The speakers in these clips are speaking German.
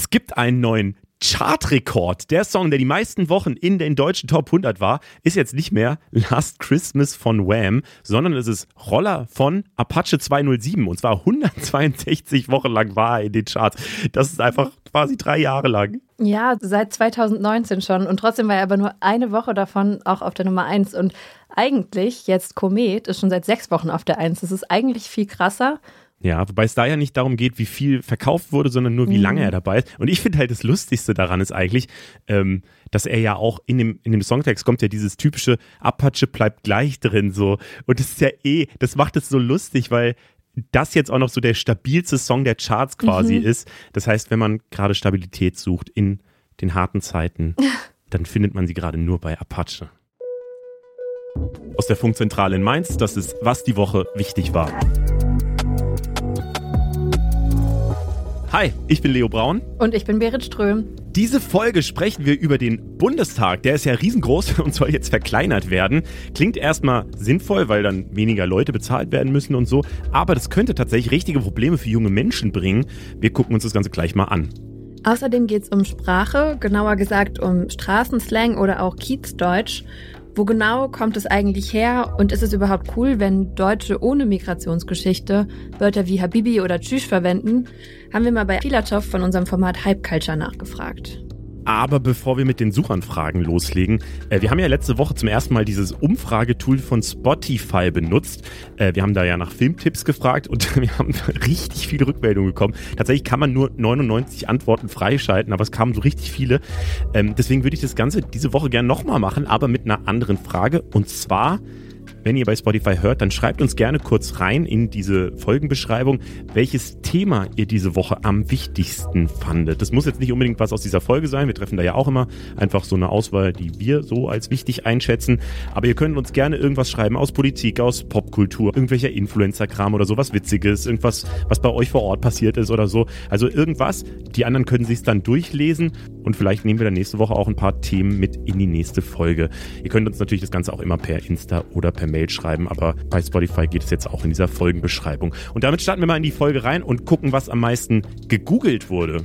Es gibt einen neuen Chartrekord. Der Song, der die meisten Wochen in den deutschen Top 100 war, ist jetzt nicht mehr Last Christmas von Wham, sondern es ist Roller von Apache 207. Und zwar 162 Wochen lang war er in den Charts. Das ist einfach quasi drei Jahre lang. Ja, seit 2019 schon. Und trotzdem war er aber nur eine Woche davon auch auf der Nummer 1. Und eigentlich, jetzt Komet, ist schon seit sechs Wochen auf der 1. Das ist eigentlich viel krasser. Ja, wobei es da ja nicht darum geht, wie viel verkauft wurde, sondern nur, wie mhm. lange er dabei ist. Und ich finde halt das Lustigste daran ist eigentlich, ähm, dass er ja auch in dem, in dem Songtext kommt ja dieses typische Apache bleibt gleich drin so. Und das ist ja eh, das macht es so lustig, weil das jetzt auch noch so der stabilste Song der Charts quasi mhm. ist. Das heißt, wenn man gerade Stabilität sucht in den harten Zeiten, dann findet man sie gerade nur bei Apache. Aus der Funkzentrale in Mainz, das ist, was die Woche wichtig war. Hi, ich bin Leo Braun. Und ich bin Berit Ström. Diese Folge sprechen wir über den Bundestag. Der ist ja riesengroß und soll jetzt verkleinert werden. Klingt erstmal sinnvoll, weil dann weniger Leute bezahlt werden müssen und so. Aber das könnte tatsächlich richtige Probleme für junge Menschen bringen. Wir gucken uns das Ganze gleich mal an. Außerdem geht es um Sprache, genauer gesagt um Straßenslang oder auch Kiezdeutsch. Wo genau kommt es eigentlich her und ist es überhaupt cool, wenn Deutsche ohne Migrationsgeschichte Wörter wie Habibi oder Tschüss verwenden? Haben wir mal bei Filatov von unserem Format Hype Culture nachgefragt. Aber bevor wir mit den Suchanfragen loslegen, äh, wir haben ja letzte Woche zum ersten Mal dieses Umfragetool von Spotify benutzt. Äh, wir haben da ja nach Filmtipps gefragt und wir haben richtig viele Rückmeldungen bekommen. Tatsächlich kann man nur 99 Antworten freischalten, aber es kamen so richtig viele. Ähm, deswegen würde ich das Ganze diese Woche gerne nochmal machen, aber mit einer anderen Frage. Und zwar, wenn ihr bei Spotify hört, dann schreibt uns gerne kurz rein in diese Folgenbeschreibung, welches Thema ihr diese Woche am wichtigsten fandet. Das muss jetzt nicht unbedingt was aus dieser Folge sein. Wir treffen da ja auch immer einfach so eine Auswahl, die wir so als wichtig einschätzen. Aber ihr könnt uns gerne irgendwas schreiben aus Politik, aus Popkultur, irgendwelcher Influencer-Kram oder sowas Witziges, irgendwas, was bei euch vor Ort passiert ist oder so. Also irgendwas. Die anderen können sich dann durchlesen und vielleicht nehmen wir dann nächste Woche auch ein paar Themen mit in die nächste Folge. Ihr könnt uns natürlich das Ganze auch immer per Insta oder per Mail schreiben, aber bei Spotify geht es jetzt auch in dieser Folgenbeschreibung. Und damit starten wir mal in die Folge rein und gucken, was am meisten gegoogelt wurde.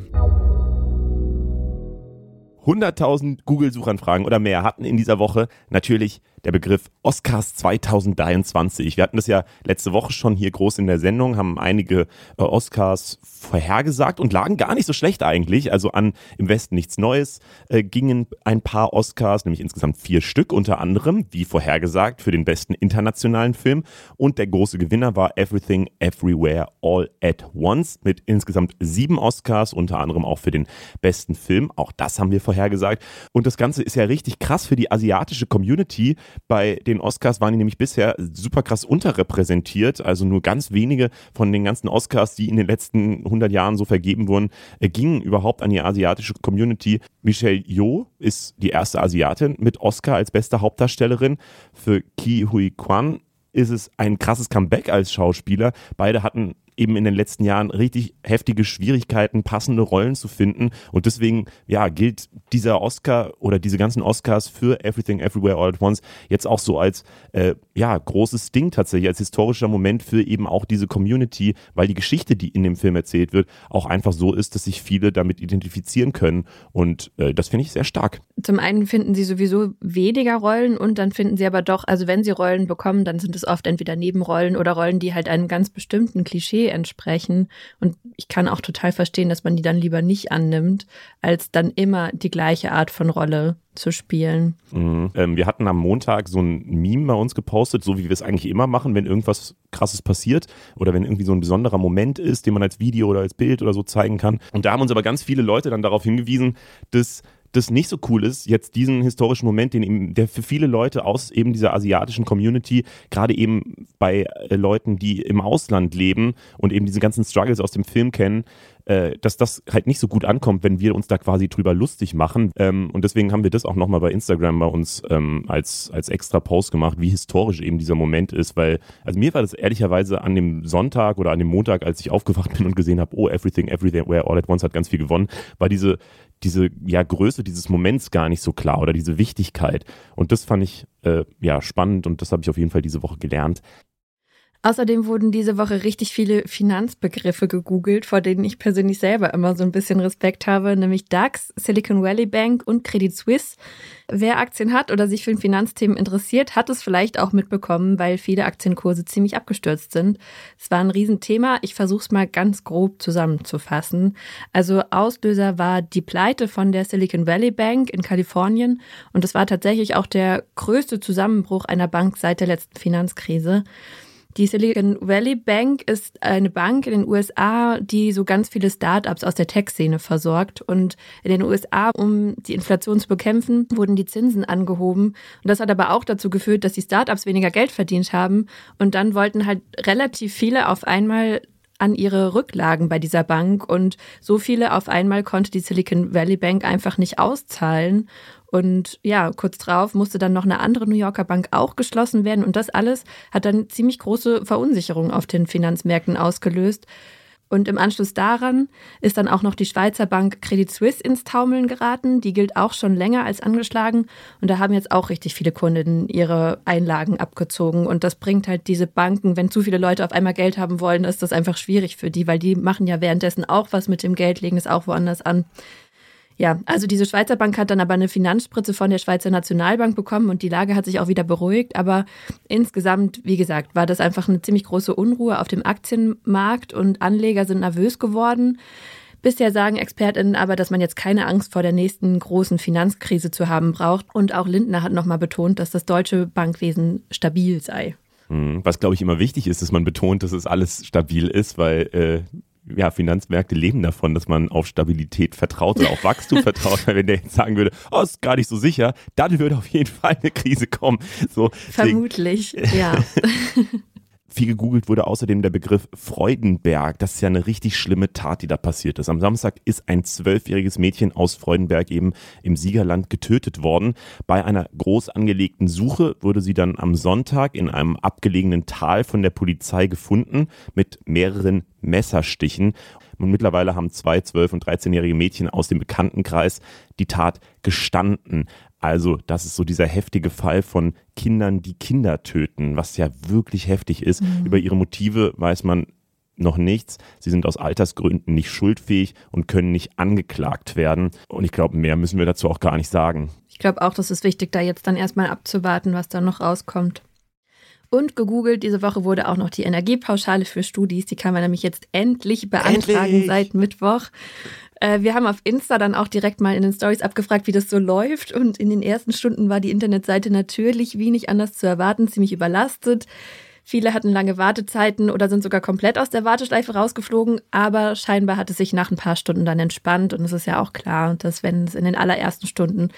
100.000 Google-Suchanfragen oder mehr hatten in dieser Woche natürlich der Begriff Oscars 2023. Wir hatten das ja letzte Woche schon hier groß in der Sendung, haben einige äh, Oscars vorhergesagt und lagen gar nicht so schlecht eigentlich. Also an Im Westen nichts Neues äh, gingen ein paar Oscars, nämlich insgesamt vier Stück, unter anderem, wie vorhergesagt, für den besten internationalen Film. Und der große Gewinner war Everything Everywhere All at Once mit insgesamt sieben Oscars, unter anderem auch für den besten Film. Auch das haben wir vorhergesagt. Und das Ganze ist ja richtig krass für die asiatische Community, bei den Oscars waren die nämlich bisher super krass unterrepräsentiert. Also nur ganz wenige von den ganzen Oscars, die in den letzten 100 Jahren so vergeben wurden, äh, gingen überhaupt an die asiatische Community. Michelle Yeoh ist die erste Asiatin mit Oscar als beste Hauptdarstellerin. Für Ki Hui Kwan ist es ein krasses Comeback als Schauspieler. Beide hatten eben in den letzten Jahren richtig heftige Schwierigkeiten, passende Rollen zu finden. Und deswegen, ja, gilt dieser Oscar oder diese ganzen Oscars für Everything Everywhere All at Once jetzt auch so als, äh, ja, großes Ding tatsächlich, als historischer Moment für eben auch diese Community, weil die Geschichte, die in dem Film erzählt wird, auch einfach so ist, dass sich viele damit identifizieren können. Und äh, das finde ich sehr stark. Zum einen finden sie sowieso weniger Rollen und dann finden sie aber doch, also wenn sie Rollen bekommen, dann sind es oft entweder Nebenrollen oder Rollen, die halt einem ganz bestimmten Klischee entsprechen. Und ich kann auch total verstehen, dass man die dann lieber nicht annimmt, als dann immer die gleiche Art von Rolle zu spielen. Mhm. Ähm, wir hatten am Montag so ein Meme bei uns gepostet, so wie wir es eigentlich immer machen, wenn irgendwas krasses passiert oder wenn irgendwie so ein besonderer Moment ist, den man als Video oder als Bild oder so zeigen kann. Und da haben uns aber ganz viele Leute dann darauf hingewiesen, dass das nicht so cool ist, jetzt diesen historischen Moment, den eben, der für viele Leute aus eben dieser asiatischen Community, gerade eben bei äh, Leuten, die im Ausland leben und eben diese ganzen Struggles aus dem Film kennen, äh, dass das halt nicht so gut ankommt, wenn wir uns da quasi drüber lustig machen. Ähm, und deswegen haben wir das auch nochmal bei Instagram bei uns ähm, als, als extra Post gemacht, wie historisch eben dieser Moment ist, weil, also mir war das ehrlicherweise an dem Sonntag oder an dem Montag, als ich aufgewacht bin und gesehen habe, oh, Everything, Everywhere, All at Once hat ganz viel gewonnen, war diese diese ja, Größe dieses Moments gar nicht so klar oder diese Wichtigkeit. Und das fand ich äh, ja spannend und das habe ich auf jeden Fall diese Woche gelernt. Außerdem wurden diese Woche richtig viele Finanzbegriffe gegoogelt, vor denen ich persönlich selber immer so ein bisschen Respekt habe, nämlich DAX, Silicon Valley Bank und Credit Suisse. Wer Aktien hat oder sich für Finanzthemen interessiert, hat es vielleicht auch mitbekommen, weil viele Aktienkurse ziemlich abgestürzt sind. Es war ein Riesenthema. Ich versuche es mal ganz grob zusammenzufassen. Also Auslöser war die Pleite von der Silicon Valley Bank in Kalifornien und es war tatsächlich auch der größte Zusammenbruch einer Bank seit der letzten Finanzkrise. Die Silicon Valley Bank ist eine Bank in den USA, die so ganz viele Startups aus der Tech-Szene versorgt. Und in den USA, um die Inflation zu bekämpfen, wurden die Zinsen angehoben. Und das hat aber auch dazu geführt, dass die Startups weniger Geld verdient haben. Und dann wollten halt relativ viele auf einmal an ihre Rücklagen bei dieser Bank und so viele auf einmal konnte die Silicon Valley Bank einfach nicht auszahlen. Und ja, kurz drauf musste dann noch eine andere New Yorker Bank auch geschlossen werden. Und das alles hat dann ziemlich große Verunsicherung auf den Finanzmärkten ausgelöst. Und im Anschluss daran ist dann auch noch die Schweizer Bank Credit Suisse ins Taumeln geraten. Die gilt auch schon länger als angeschlagen. Und da haben jetzt auch richtig viele Kunden ihre Einlagen abgezogen. Und das bringt halt diese Banken, wenn zu viele Leute auf einmal Geld haben wollen, ist das einfach schwierig für die, weil die machen ja währenddessen auch was mit dem Geld, legen es auch woanders an. Ja, also diese Schweizer Bank hat dann aber eine Finanzspritze von der Schweizer Nationalbank bekommen und die Lage hat sich auch wieder beruhigt. Aber insgesamt, wie gesagt, war das einfach eine ziemlich große Unruhe auf dem Aktienmarkt und Anleger sind nervös geworden. Bisher sagen ExpertInnen aber, dass man jetzt keine Angst vor der nächsten großen Finanzkrise zu haben braucht. Und auch Lindner hat nochmal betont, dass das deutsche Bankwesen stabil sei. Hm, was, glaube ich, immer wichtig ist, dass man betont, dass es alles stabil ist, weil äh, ja, Finanzmärkte leben davon, dass man auf Stabilität vertraut oder auf Wachstum vertraut. Weil wenn der jetzt sagen würde, oh, ist gar nicht so sicher, dann würde auf jeden Fall eine Krise kommen. So, Vermutlich, ja. Viel gegoogelt wurde außerdem der Begriff Freudenberg. Das ist ja eine richtig schlimme Tat, die da passiert ist. Am Samstag ist ein zwölfjähriges Mädchen aus Freudenberg eben im Siegerland getötet worden. Bei einer groß angelegten Suche wurde sie dann am Sonntag in einem abgelegenen Tal von der Polizei gefunden mit mehreren Messerstichen. Und mittlerweile haben zwei 12- und 13-jährige Mädchen aus dem Bekanntenkreis die Tat gestanden. Also, das ist so dieser heftige Fall von Kindern, die Kinder töten, was ja wirklich heftig ist. Mhm. Über ihre Motive weiß man noch nichts. Sie sind aus Altersgründen nicht schuldfähig und können nicht angeklagt werden. Und ich glaube, mehr müssen wir dazu auch gar nicht sagen. Ich glaube auch, das ist wichtig, da jetzt dann erstmal abzuwarten, was da noch rauskommt. Und gegoogelt, diese Woche wurde auch noch die Energiepauschale für Studis. Die kann man nämlich jetzt endlich beantragen endlich. seit Mittwoch. Äh, wir haben auf Insta dann auch direkt mal in den Stories abgefragt, wie das so läuft. Und in den ersten Stunden war die Internetseite natürlich, wie nicht anders zu erwarten, ziemlich überlastet. Viele hatten lange Wartezeiten oder sind sogar komplett aus der Warteschleife rausgeflogen, aber scheinbar hat es sich nach ein paar Stunden dann entspannt und es ist ja auch klar, dass wenn es in den allerersten Stunden,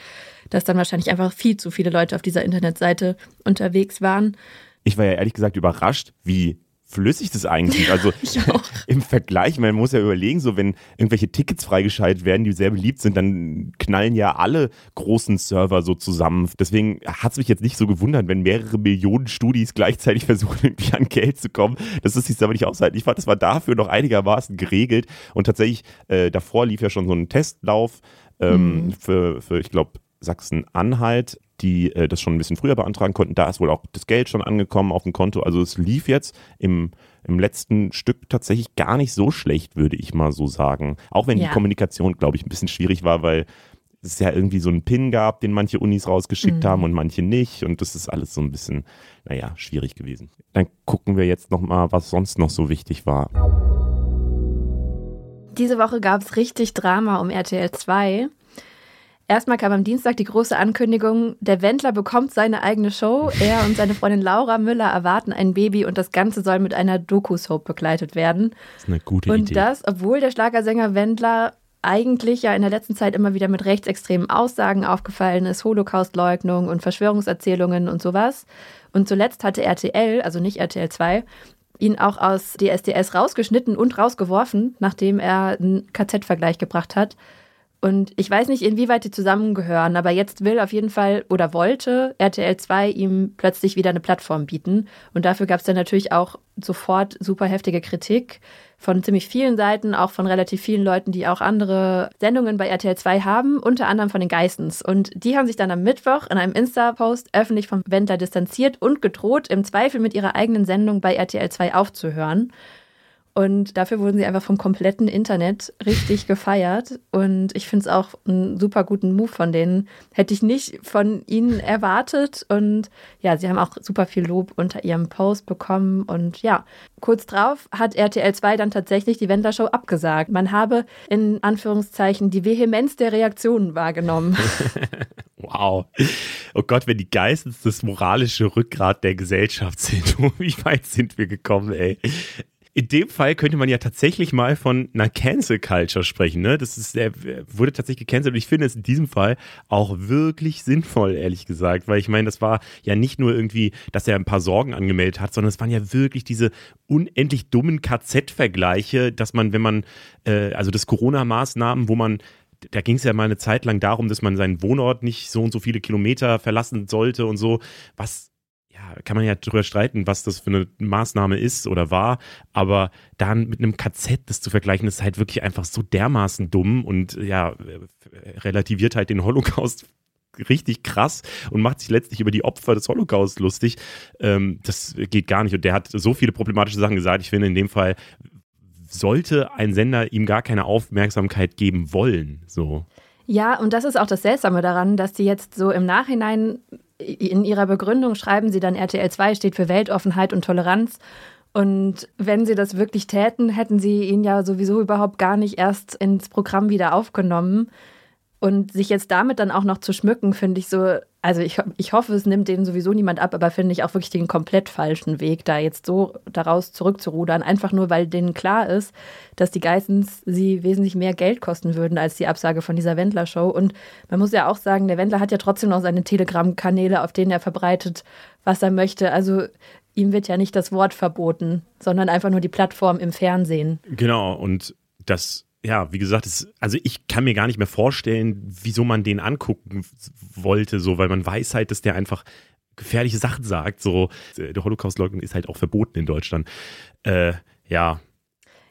dass dann wahrscheinlich einfach viel zu viele Leute auf dieser Internetseite unterwegs waren. Ich war ja ehrlich gesagt überrascht, wie flüssig das eigentlich. Also im Vergleich, man muss ja überlegen, so wenn irgendwelche Tickets freigeschaltet werden, die sehr beliebt sind, dann knallen ja alle großen Server so zusammen. Deswegen hat es mich jetzt nicht so gewundert, wenn mehrere Millionen Studis gleichzeitig versuchen, irgendwie an Geld zu kommen. Das ist sich aber nicht aushalten. Ich fand, das war dafür noch einigermaßen geregelt. Und tatsächlich, äh, davor lief ja schon so ein Testlauf ähm, mhm. für, für, ich glaube, Sachsen-Anhalt die äh, das schon ein bisschen früher beantragen konnten. Da ist wohl auch das Geld schon angekommen auf dem Konto. Also es lief jetzt im, im letzten Stück tatsächlich gar nicht so schlecht, würde ich mal so sagen. Auch wenn ja. die Kommunikation, glaube ich, ein bisschen schwierig war, weil es ja irgendwie so einen Pin gab, den manche Unis rausgeschickt mhm. haben und manche nicht. Und das ist alles so ein bisschen, naja, schwierig gewesen. Dann gucken wir jetzt nochmal, was sonst noch so wichtig war. Diese Woche gab es richtig Drama um RTL 2. Erstmal kam am Dienstag die große Ankündigung, der Wendler bekommt seine eigene Show. Er und seine Freundin Laura Müller erwarten ein Baby und das Ganze soll mit einer Doku-Soap begleitet werden. Das ist eine gute und Idee. Und das, obwohl der Schlagersänger Wendler eigentlich ja in der letzten Zeit immer wieder mit rechtsextremen Aussagen aufgefallen ist, Holocaustleugnung und Verschwörungserzählungen und sowas. Und zuletzt hatte RTL, also nicht RTL 2, ihn auch aus DSDS rausgeschnitten und rausgeworfen, nachdem er einen KZ-Vergleich gebracht hat. Und ich weiß nicht, inwieweit die zusammengehören, aber jetzt will auf jeden Fall oder wollte RTL 2 ihm plötzlich wieder eine Plattform bieten. Und dafür gab es dann natürlich auch sofort super heftige Kritik von ziemlich vielen Seiten, auch von relativ vielen Leuten, die auch andere Sendungen bei RTL 2 haben, unter anderem von den Geistens. Und die haben sich dann am Mittwoch in einem Insta-Post öffentlich vom Wendler distanziert und gedroht, im Zweifel mit ihrer eigenen Sendung bei RTL 2 aufzuhören. Und dafür wurden sie einfach vom kompletten Internet richtig gefeiert. Und ich finde es auch einen super guten Move von denen. Hätte ich nicht von ihnen erwartet. Und ja, sie haben auch super viel Lob unter ihrem Post bekommen. Und ja, kurz drauf hat RTL 2 dann tatsächlich die Wendler-Show abgesagt. Man habe in Anführungszeichen die Vehemenz der Reaktionen wahrgenommen. wow. Oh Gott, wenn die Geistens das moralische Rückgrat der Gesellschaft sind, wie weit sind wir gekommen, ey? In dem Fall könnte man ja tatsächlich mal von einer Cancel Culture sprechen. Ne? Das ist, er wurde tatsächlich gecancelt und ich finde es in diesem Fall auch wirklich sinnvoll, ehrlich gesagt, weil ich meine, das war ja nicht nur irgendwie, dass er ein paar Sorgen angemeldet hat, sondern es waren ja wirklich diese unendlich dummen KZ-Vergleiche, dass man, wenn man, äh, also das Corona-Maßnahmen, wo man da ging es ja mal eine Zeit lang darum, dass man seinen Wohnort nicht so und so viele Kilometer verlassen sollte und so, was ja, kann man ja drüber streiten, was das für eine Maßnahme ist oder war, aber dann mit einem KZ das zu vergleichen, ist halt wirklich einfach so dermaßen dumm und ja, relativiert halt den Holocaust richtig krass und macht sich letztlich über die Opfer des Holocaust lustig. Ähm, das geht gar nicht. Und der hat so viele problematische Sachen gesagt. Ich finde, in dem Fall sollte ein Sender ihm gar keine Aufmerksamkeit geben wollen. So. Ja, und das ist auch das Seltsame daran, dass die jetzt so im Nachhinein in ihrer Begründung schreiben sie dann, RTL 2 steht für Weltoffenheit und Toleranz. Und wenn sie das wirklich täten, hätten sie ihn ja sowieso überhaupt gar nicht erst ins Programm wieder aufgenommen. Und sich jetzt damit dann auch noch zu schmücken, finde ich so, also ich, ich hoffe, es nimmt denen sowieso niemand ab, aber finde ich auch wirklich den komplett falschen Weg, da jetzt so daraus zurückzurudern, einfach nur, weil denen klar ist, dass die Geissens sie wesentlich mehr Geld kosten würden als die Absage von dieser Wendler-Show. Und man muss ja auch sagen, der Wendler hat ja trotzdem noch seine Telegram-Kanäle, auf denen er verbreitet, was er möchte. Also ihm wird ja nicht das Wort verboten, sondern einfach nur die Plattform im Fernsehen. Genau, und das ja, wie gesagt, es, also ich kann mir gar nicht mehr vorstellen, wieso man den angucken wollte, so, weil man weiß halt, dass der einfach gefährliche Sachen sagt. So, der Holocaust-Leugnung ist halt auch verboten in Deutschland. Äh, ja.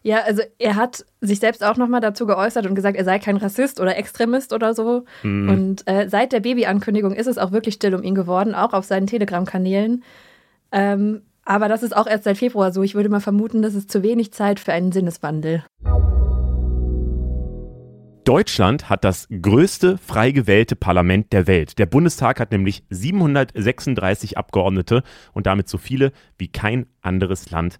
Ja, also er hat sich selbst auch nochmal dazu geäußert und gesagt, er sei kein Rassist oder Extremist oder so. Mhm. Und äh, seit der Babyankündigung ist es auch wirklich still um ihn geworden, auch auf seinen Telegram-Kanälen. Ähm, aber das ist auch erst seit Februar so. Ich würde mal vermuten, das ist zu wenig Zeit für einen Sinneswandel. Deutschland hat das größte frei gewählte Parlament der Welt. Der Bundestag hat nämlich 736 Abgeordnete und damit so viele wie kein anderes Land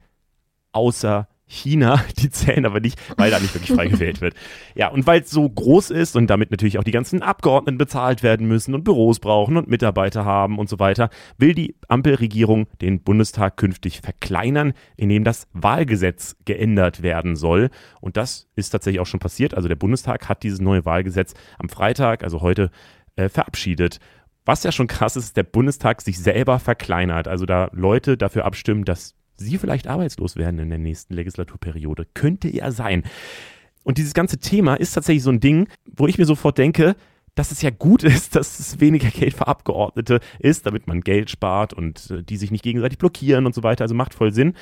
außer China, die zählen aber nicht, weil da nicht wirklich frei gewählt wird. Ja, und weil es so groß ist und damit natürlich auch die ganzen Abgeordneten bezahlt werden müssen und Büros brauchen und Mitarbeiter haben und so weiter, will die Ampelregierung den Bundestag künftig verkleinern, indem das Wahlgesetz geändert werden soll. Und das ist tatsächlich auch schon passiert. Also der Bundestag hat dieses neue Wahlgesetz am Freitag, also heute, äh, verabschiedet. Was ja schon krass ist, der Bundestag sich selber verkleinert. Also da Leute dafür abstimmen, dass Sie vielleicht arbeitslos werden in der nächsten Legislaturperiode. Könnte ja sein. Und dieses ganze Thema ist tatsächlich so ein Ding, wo ich mir sofort denke, dass es ja gut ist, dass es weniger Geld für Abgeordnete ist, damit man Geld spart und äh, die sich nicht gegenseitig blockieren und so weiter. Also macht voll Sinn.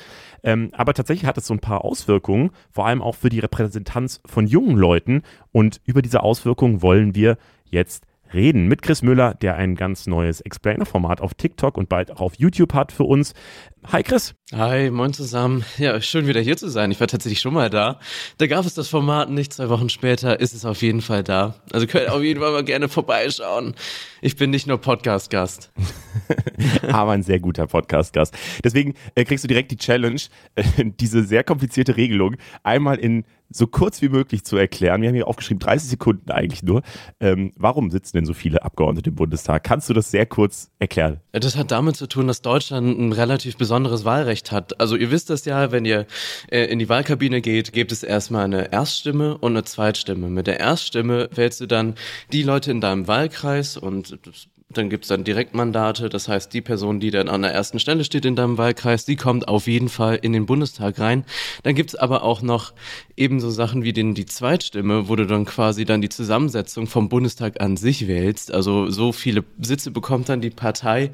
Ähm, aber tatsächlich hat es so ein paar Auswirkungen, vor allem auch für die Repräsentanz von jungen Leuten. Und über diese Auswirkungen wollen wir jetzt reden mit Chris Müller, der ein ganz neues Explainer-Format auf TikTok und bald auch auf YouTube hat für uns. Hi Chris. Hi, moin zusammen. Ja, schön wieder hier zu sein. Ich war tatsächlich schon mal da. Da gab es das Format nicht. Zwei Wochen später ist es auf jeden Fall da. Also könnt auf jeden Fall mal gerne vorbeischauen. Ich bin nicht nur Podcast-Gast. Aber ein sehr guter Podcast-Gast. Deswegen äh, kriegst du direkt die Challenge, äh, diese sehr komplizierte Regelung einmal in so kurz wie möglich zu erklären. Wir haben hier aufgeschrieben, 30 Sekunden eigentlich nur. Ähm, warum sitzen denn so viele Abgeordnete im Bundestag? Kannst du das sehr kurz erklären? Das hat damit zu tun, dass Deutschland ein relativ besonderes Wahlrecht hat. Also ihr wisst das ja, wenn ihr äh, in die Wahlkabine geht, gibt es erstmal eine Erststimme und eine Zweitstimme. Mit der Erststimme wählst du dann die Leute in deinem Wahlkreis und Dann gibt es dann Direktmandate, das heißt, die Person, die dann an der ersten Stelle steht in deinem Wahlkreis, die kommt auf jeden Fall in den Bundestag rein. Dann gibt es aber auch noch ebenso Sachen wie den, die Zweitstimme, wo du dann quasi dann die Zusammensetzung vom Bundestag an sich wählst. Also so viele Sitze bekommt dann die Partei.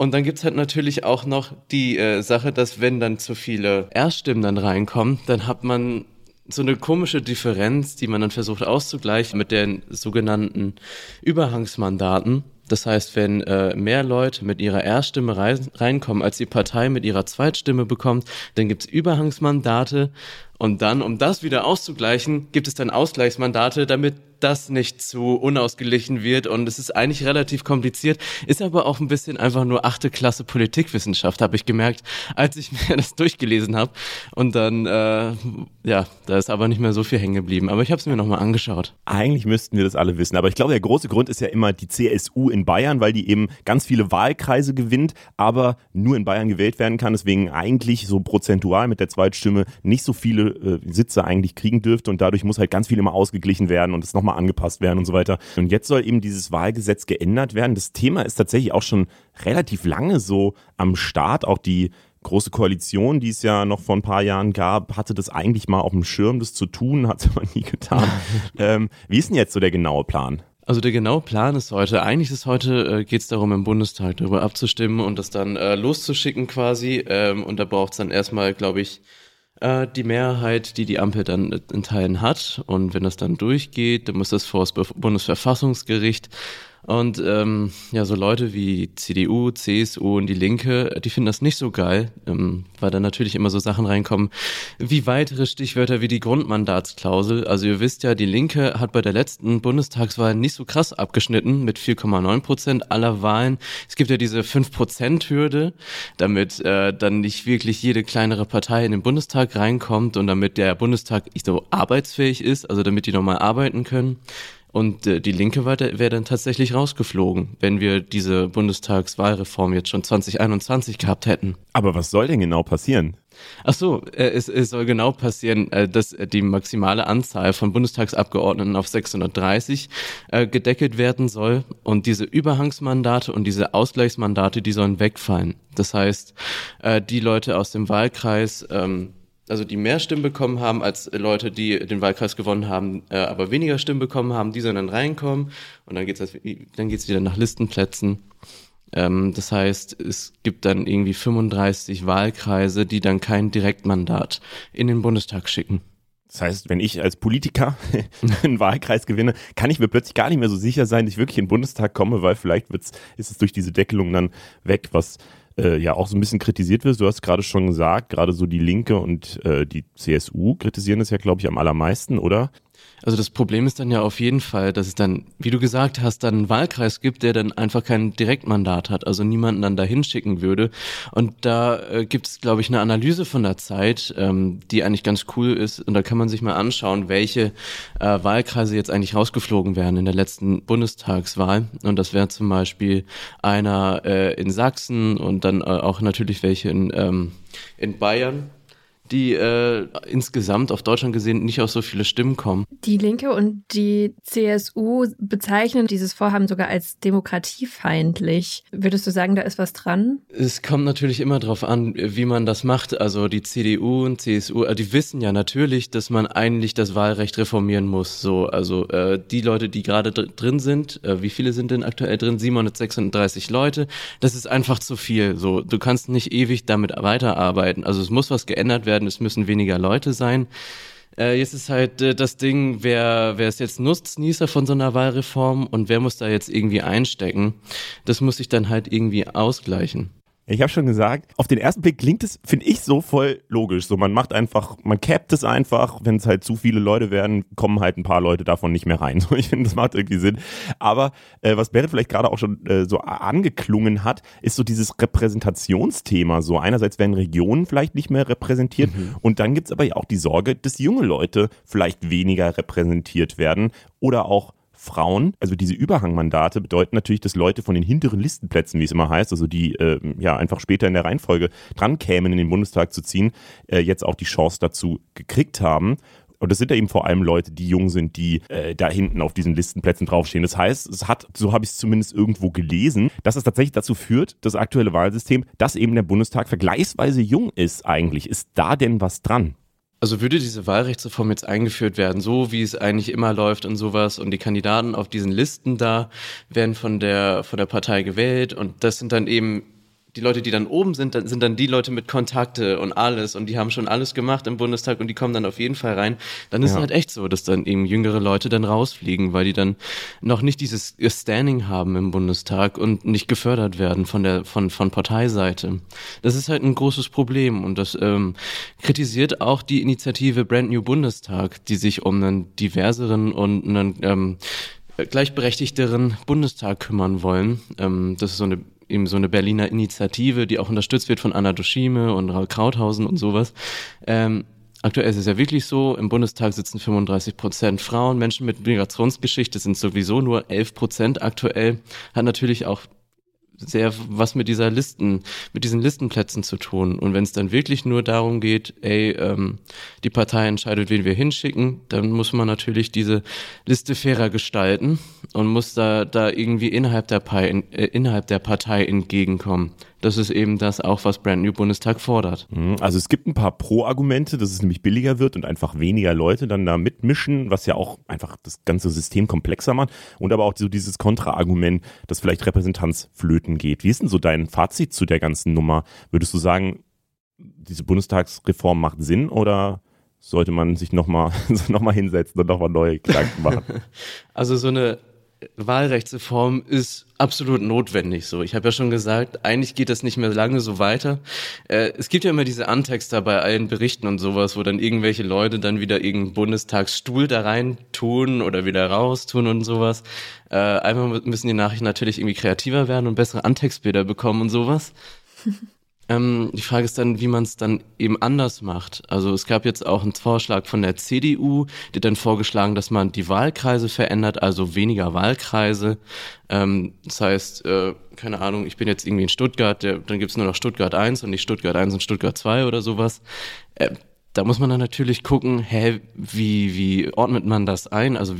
Und dann gibt's halt natürlich auch noch die äh, Sache, dass wenn dann zu viele Erststimmen dann reinkommen, dann hat man so eine komische Differenz, die man dann versucht auszugleichen mit den sogenannten Überhangsmandaten. Das heißt, wenn äh, mehr Leute mit ihrer Erststimme rein, reinkommen, als die Partei mit ihrer Zweitstimme bekommt, dann gibt's Überhangsmandate. Und dann, um das wieder auszugleichen, gibt es dann Ausgleichsmandate, damit das nicht zu unausgeglichen wird. Und es ist eigentlich relativ kompliziert, ist aber auch ein bisschen einfach nur achte Klasse Politikwissenschaft, habe ich gemerkt, als ich mir das durchgelesen habe. Und dann, äh, ja, da ist aber nicht mehr so viel hängen geblieben. Aber ich habe es mir nochmal angeschaut. Eigentlich müssten wir das alle wissen. Aber ich glaube, der große Grund ist ja immer die CSU in Bayern, weil die eben ganz viele Wahlkreise gewinnt, aber nur in Bayern gewählt werden kann. Deswegen eigentlich so prozentual mit der Zweitstimme nicht so viele äh, Sitze eigentlich kriegen dürfte. Und dadurch muss halt ganz viel immer ausgeglichen werden und es nochmal angepasst werden und so weiter. Und jetzt soll eben dieses Wahlgesetz geändert werden. Das Thema ist tatsächlich auch schon relativ lange so am Start. Auch die Große Koalition, die es ja noch vor ein paar Jahren gab, hatte das eigentlich mal auf dem Schirm, das zu tun, hat es aber nie getan. ähm, wie ist denn jetzt so der genaue Plan? Also der genaue Plan ist heute, eigentlich ist heute, äh, geht es darum, im Bundestag darüber abzustimmen und das dann äh, loszuschicken quasi. Ähm, und da braucht es dann erstmal, glaube ich, äh, die Mehrheit, die die Ampel dann in Teilen hat. Und wenn das dann durchgeht, dann muss das vor das Bundesverfassungsgericht und ähm, ja, so Leute wie CDU, CSU und die Linke, die finden das nicht so geil, ähm, weil da natürlich immer so Sachen reinkommen, wie weitere Stichwörter wie die Grundmandatsklausel. Also ihr wisst ja, die Linke hat bei der letzten Bundestagswahl nicht so krass abgeschnitten mit 4,9 Prozent aller Wahlen. Es gibt ja diese 5 Prozent Hürde, damit äh, dann nicht wirklich jede kleinere Partei in den Bundestag reinkommt und damit der Bundestag nicht so arbeitsfähig ist, also damit die nochmal arbeiten können. Und äh, die Linke wäre dann tatsächlich rausgeflogen, wenn wir diese Bundestagswahlreform jetzt schon 2021 gehabt hätten. Aber was soll denn genau passieren? Ach so, äh, es, es soll genau passieren, äh, dass die maximale Anzahl von Bundestagsabgeordneten auf 630 äh, gedeckelt werden soll und diese Überhangsmandate und diese Ausgleichsmandate, die sollen wegfallen. Das heißt, äh, die Leute aus dem Wahlkreis ähm, also die mehr Stimmen bekommen haben als Leute, die den Wahlkreis gewonnen haben, äh, aber weniger Stimmen bekommen haben, die sollen dann reinkommen und dann geht's dann geht's wieder nach Listenplätzen. Ähm, das heißt, es gibt dann irgendwie 35 Wahlkreise, die dann kein Direktmandat in den Bundestag schicken. Das heißt, wenn ich als Politiker einen Wahlkreis gewinne, kann ich mir plötzlich gar nicht mehr so sicher sein, dass ich wirklich in den Bundestag komme, weil vielleicht wird's, ist es durch diese Deckelung dann weg, was äh, ja auch so ein bisschen kritisiert wird. Du hast gerade schon gesagt, gerade so die Linke und äh, die CSU kritisieren das ja, glaube ich, am allermeisten, oder? Also das Problem ist dann ja auf jeden Fall, dass es dann, wie du gesagt hast, dann einen Wahlkreis gibt, der dann einfach kein Direktmandat hat, also niemanden dann dahin schicken würde. Und da äh, gibt es, glaube ich, eine Analyse von der Zeit, ähm, die eigentlich ganz cool ist. Und da kann man sich mal anschauen, welche äh, Wahlkreise jetzt eigentlich rausgeflogen werden in der letzten Bundestagswahl. Und das wäre zum Beispiel einer äh, in Sachsen und dann äh, auch natürlich welche in, ähm, in Bayern die äh, insgesamt auf Deutschland gesehen nicht auf so viele Stimmen kommen. Die Linke und die CSU bezeichnen dieses Vorhaben sogar als demokratiefeindlich. Würdest du sagen, da ist was dran? Es kommt natürlich immer darauf an, wie man das macht. Also die CDU und CSU, äh, die wissen ja natürlich, dass man eigentlich das Wahlrecht reformieren muss. So, also äh, die Leute, die gerade drin sind, äh, wie viele sind denn aktuell drin? 736 Leute. Das ist einfach zu viel. So, du kannst nicht ewig damit weiterarbeiten. Also es muss was geändert werden werden, es müssen weniger Leute sein. Äh, jetzt ist halt äh, das Ding, wer, wer ist jetzt Nutznießer von so einer Wahlreform und wer muss da jetzt irgendwie einstecken? Das muss sich dann halt irgendwie ausgleichen. Ich habe schon gesagt, auf den ersten Blick klingt es, finde ich, so voll logisch. So, man macht einfach, man capt es einfach. Wenn es halt zu viele Leute werden, kommen halt ein paar Leute davon nicht mehr rein. So, ich finde, das macht irgendwie Sinn. Aber äh, was Berit vielleicht gerade auch schon äh, so angeklungen hat, ist so dieses Repräsentationsthema. So einerseits werden Regionen vielleicht nicht mehr repräsentiert mhm. und dann gibt's aber ja auch die Sorge, dass junge Leute vielleicht weniger repräsentiert werden oder auch Frauen. Also diese Überhangmandate bedeuten natürlich, dass Leute von den hinteren Listenplätzen, wie es immer heißt, also die äh, ja einfach später in der Reihenfolge dran kämen, in den Bundestag zu ziehen, äh, jetzt auch die Chance dazu gekriegt haben. Und das sind ja eben vor allem Leute, die jung sind, die äh, da hinten auf diesen Listenplätzen draufstehen. Das heißt, es hat, so habe ich es zumindest irgendwo gelesen, dass es tatsächlich dazu führt, das aktuelle Wahlsystem, dass eben der Bundestag vergleichsweise jung ist eigentlich. Ist da denn was dran? Also würde diese Wahlrechtsreform jetzt eingeführt werden, so wie es eigentlich immer läuft und sowas und die Kandidaten auf diesen Listen da werden von der, von der Partei gewählt und das sind dann eben die Leute, die dann oben sind, sind dann die Leute mit Kontakte und alles und die haben schon alles gemacht im Bundestag und die kommen dann auf jeden Fall rein. Dann ist ja. es halt echt so, dass dann eben jüngere Leute dann rausfliegen, weil die dann noch nicht dieses Standing haben im Bundestag und nicht gefördert werden von der von von Parteiseite. Das ist halt ein großes Problem und das ähm, kritisiert auch die Initiative Brand New Bundestag, die sich um einen diverseren und einen ähm, gleichberechtigteren Bundestag kümmern wollen. Ähm, das ist so eine eben so eine Berliner Initiative, die auch unterstützt wird von Anna Doschime und Raul Krauthausen und sowas. Ähm, aktuell ist es ja wirklich so, im Bundestag sitzen 35 Prozent Frauen, Menschen mit Migrationsgeschichte sind sowieso nur 11 Prozent aktuell, hat natürlich auch sehr was mit dieser Listen, mit diesen Listenplätzen zu tun. Und wenn es dann wirklich nur darum geht, ey, ähm, die Partei entscheidet, wen wir hinschicken, dann muss man natürlich diese Liste fairer gestalten und muss da, da irgendwie innerhalb der, äh, innerhalb der Partei entgegenkommen. Das ist eben das auch, was Brand New Bundestag fordert. Mhm. Also es gibt ein paar Pro-Argumente, dass es nämlich billiger wird und einfach weniger Leute dann da mitmischen, was ja auch einfach das ganze System komplexer macht. Und aber auch so dieses Kontra-Argument, dass vielleicht Repräsentanz flöten geht. Wie ist denn so dein Fazit zu der ganzen Nummer? Würdest du sagen, diese Bundestagsreform macht Sinn oder sollte man sich nochmal noch mal hinsetzen und nochmal neue Gedanken machen? Also so eine Wahlrechtsreform ist absolut notwendig. So, ich habe ja schon gesagt, eigentlich geht das nicht mehr lange so weiter. Äh, es gibt ja immer diese Antexter bei allen Berichten und sowas, wo dann irgendwelche Leute dann wieder irgendeinen Bundestagsstuhl da rein tun oder wieder raus tun und sowas. Äh, einmal müssen die Nachrichten natürlich irgendwie kreativer werden und bessere Antextbilder bekommen und sowas. Ähm, die Frage ist dann, wie man es dann eben anders macht. Also es gab jetzt auch einen Vorschlag von der CDU, hat dann vorgeschlagen, dass man die Wahlkreise verändert, also weniger Wahlkreise. Ähm, das heißt, äh, keine Ahnung, ich bin jetzt irgendwie in Stuttgart, der, dann gibt es nur noch Stuttgart 1 und nicht Stuttgart 1 und Stuttgart 2 oder sowas. Äh, da muss man dann natürlich gucken, hä, wie, wie ordnet man das ein? Also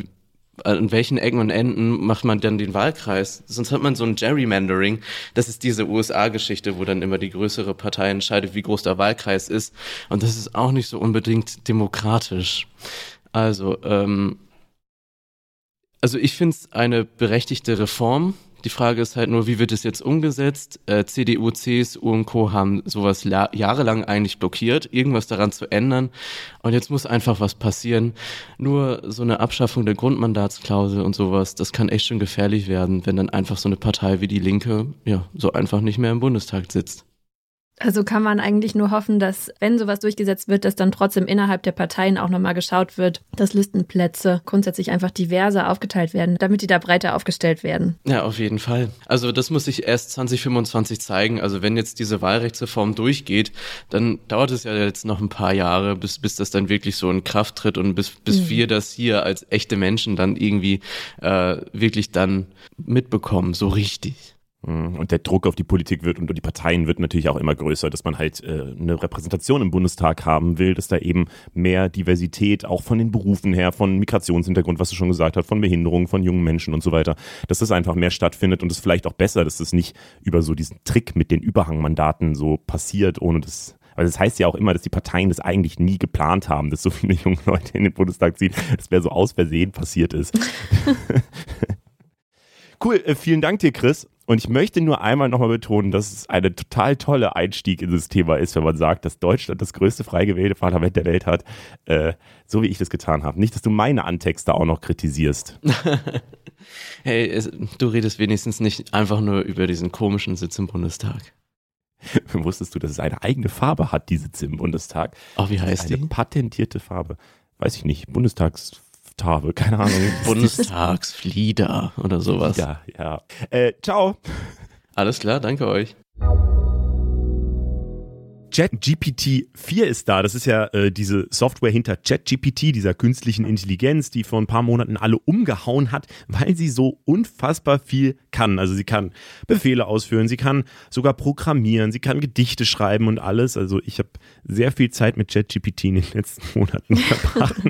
an welchen Ecken und Enden macht man dann den Wahlkreis? Sonst hat man so ein Gerrymandering. Das ist diese USA-Geschichte, wo dann immer die größere Partei entscheidet, wie groß der Wahlkreis ist. Und das ist auch nicht so unbedingt demokratisch. Also, ähm, also ich finde es eine berechtigte Reform. Die Frage ist halt nur, wie wird es jetzt umgesetzt? Äh, CDU, CSU und Co. haben sowas jahrelang eigentlich blockiert, irgendwas daran zu ändern. Und jetzt muss einfach was passieren. Nur so eine Abschaffung der Grundmandatsklausel und sowas, das kann echt schon gefährlich werden, wenn dann einfach so eine Partei wie die Linke, ja, so einfach nicht mehr im Bundestag sitzt. Also kann man eigentlich nur hoffen, dass, wenn sowas durchgesetzt wird, dass dann trotzdem innerhalb der Parteien auch nochmal geschaut wird, dass Listenplätze grundsätzlich einfach diverser aufgeteilt werden, damit die da breiter aufgestellt werden. Ja, auf jeden Fall. Also das muss sich erst 2025 zeigen. Also wenn jetzt diese Wahlrechtsreform durchgeht, dann dauert es ja jetzt noch ein paar Jahre, bis, bis das dann wirklich so in Kraft tritt und bis, bis mhm. wir das hier als echte Menschen dann irgendwie äh, wirklich dann mitbekommen, so richtig. Mhm. Und der Druck auf die Politik wird und die Parteien wird natürlich auch immer größer, dass man halt äh, eine Repräsentation im Bundestag haben will, dass da eben mehr Diversität auch von den Berufen her, von Migrationshintergrund, was du schon gesagt hast, von Behinderung, von jungen Menschen und so weiter, dass das einfach mehr stattfindet und es vielleicht auch besser, dass das nicht über so diesen Trick mit den Überhangmandaten so passiert, ohne das weil das heißt ja auch immer, dass die Parteien das eigentlich nie geplant haben, dass so viele junge Leute in den Bundestag ziehen. Das wäre so aus Versehen passiert ist. cool, äh, vielen Dank dir, Chris. Und ich möchte nur einmal nochmal betonen, dass es eine total tolle Einstieg in das Thema ist, wenn man sagt, dass Deutschland das größte frei gewählte Parlament der Welt hat, äh, so wie ich das getan habe. Nicht, dass du meine Antexte auch noch kritisierst. hey, es, du redest wenigstens nicht einfach nur über diesen komischen Sitz im Bundestag. Wusstest du, dass es eine eigene Farbe hat, die Sitze im Bundestag? Ach, wie heißt eine die? Eine patentierte Farbe. Weiß ich nicht. Bundestags Farbe, keine Ahnung. Bundestagsflieder oder sowas. Ja, ja. Äh, ciao. Alles klar, danke euch. ChatGPT 4 ist da. Das ist ja äh, diese Software hinter ChatGPT, dieser künstlichen Intelligenz, die vor ein paar Monaten alle umgehauen hat, weil sie so unfassbar viel kann. Also sie kann Befehle ausführen, sie kann sogar programmieren, sie kann Gedichte schreiben und alles. Also ich habe sehr viel Zeit mit ChatGPT in den letzten Monaten verbracht.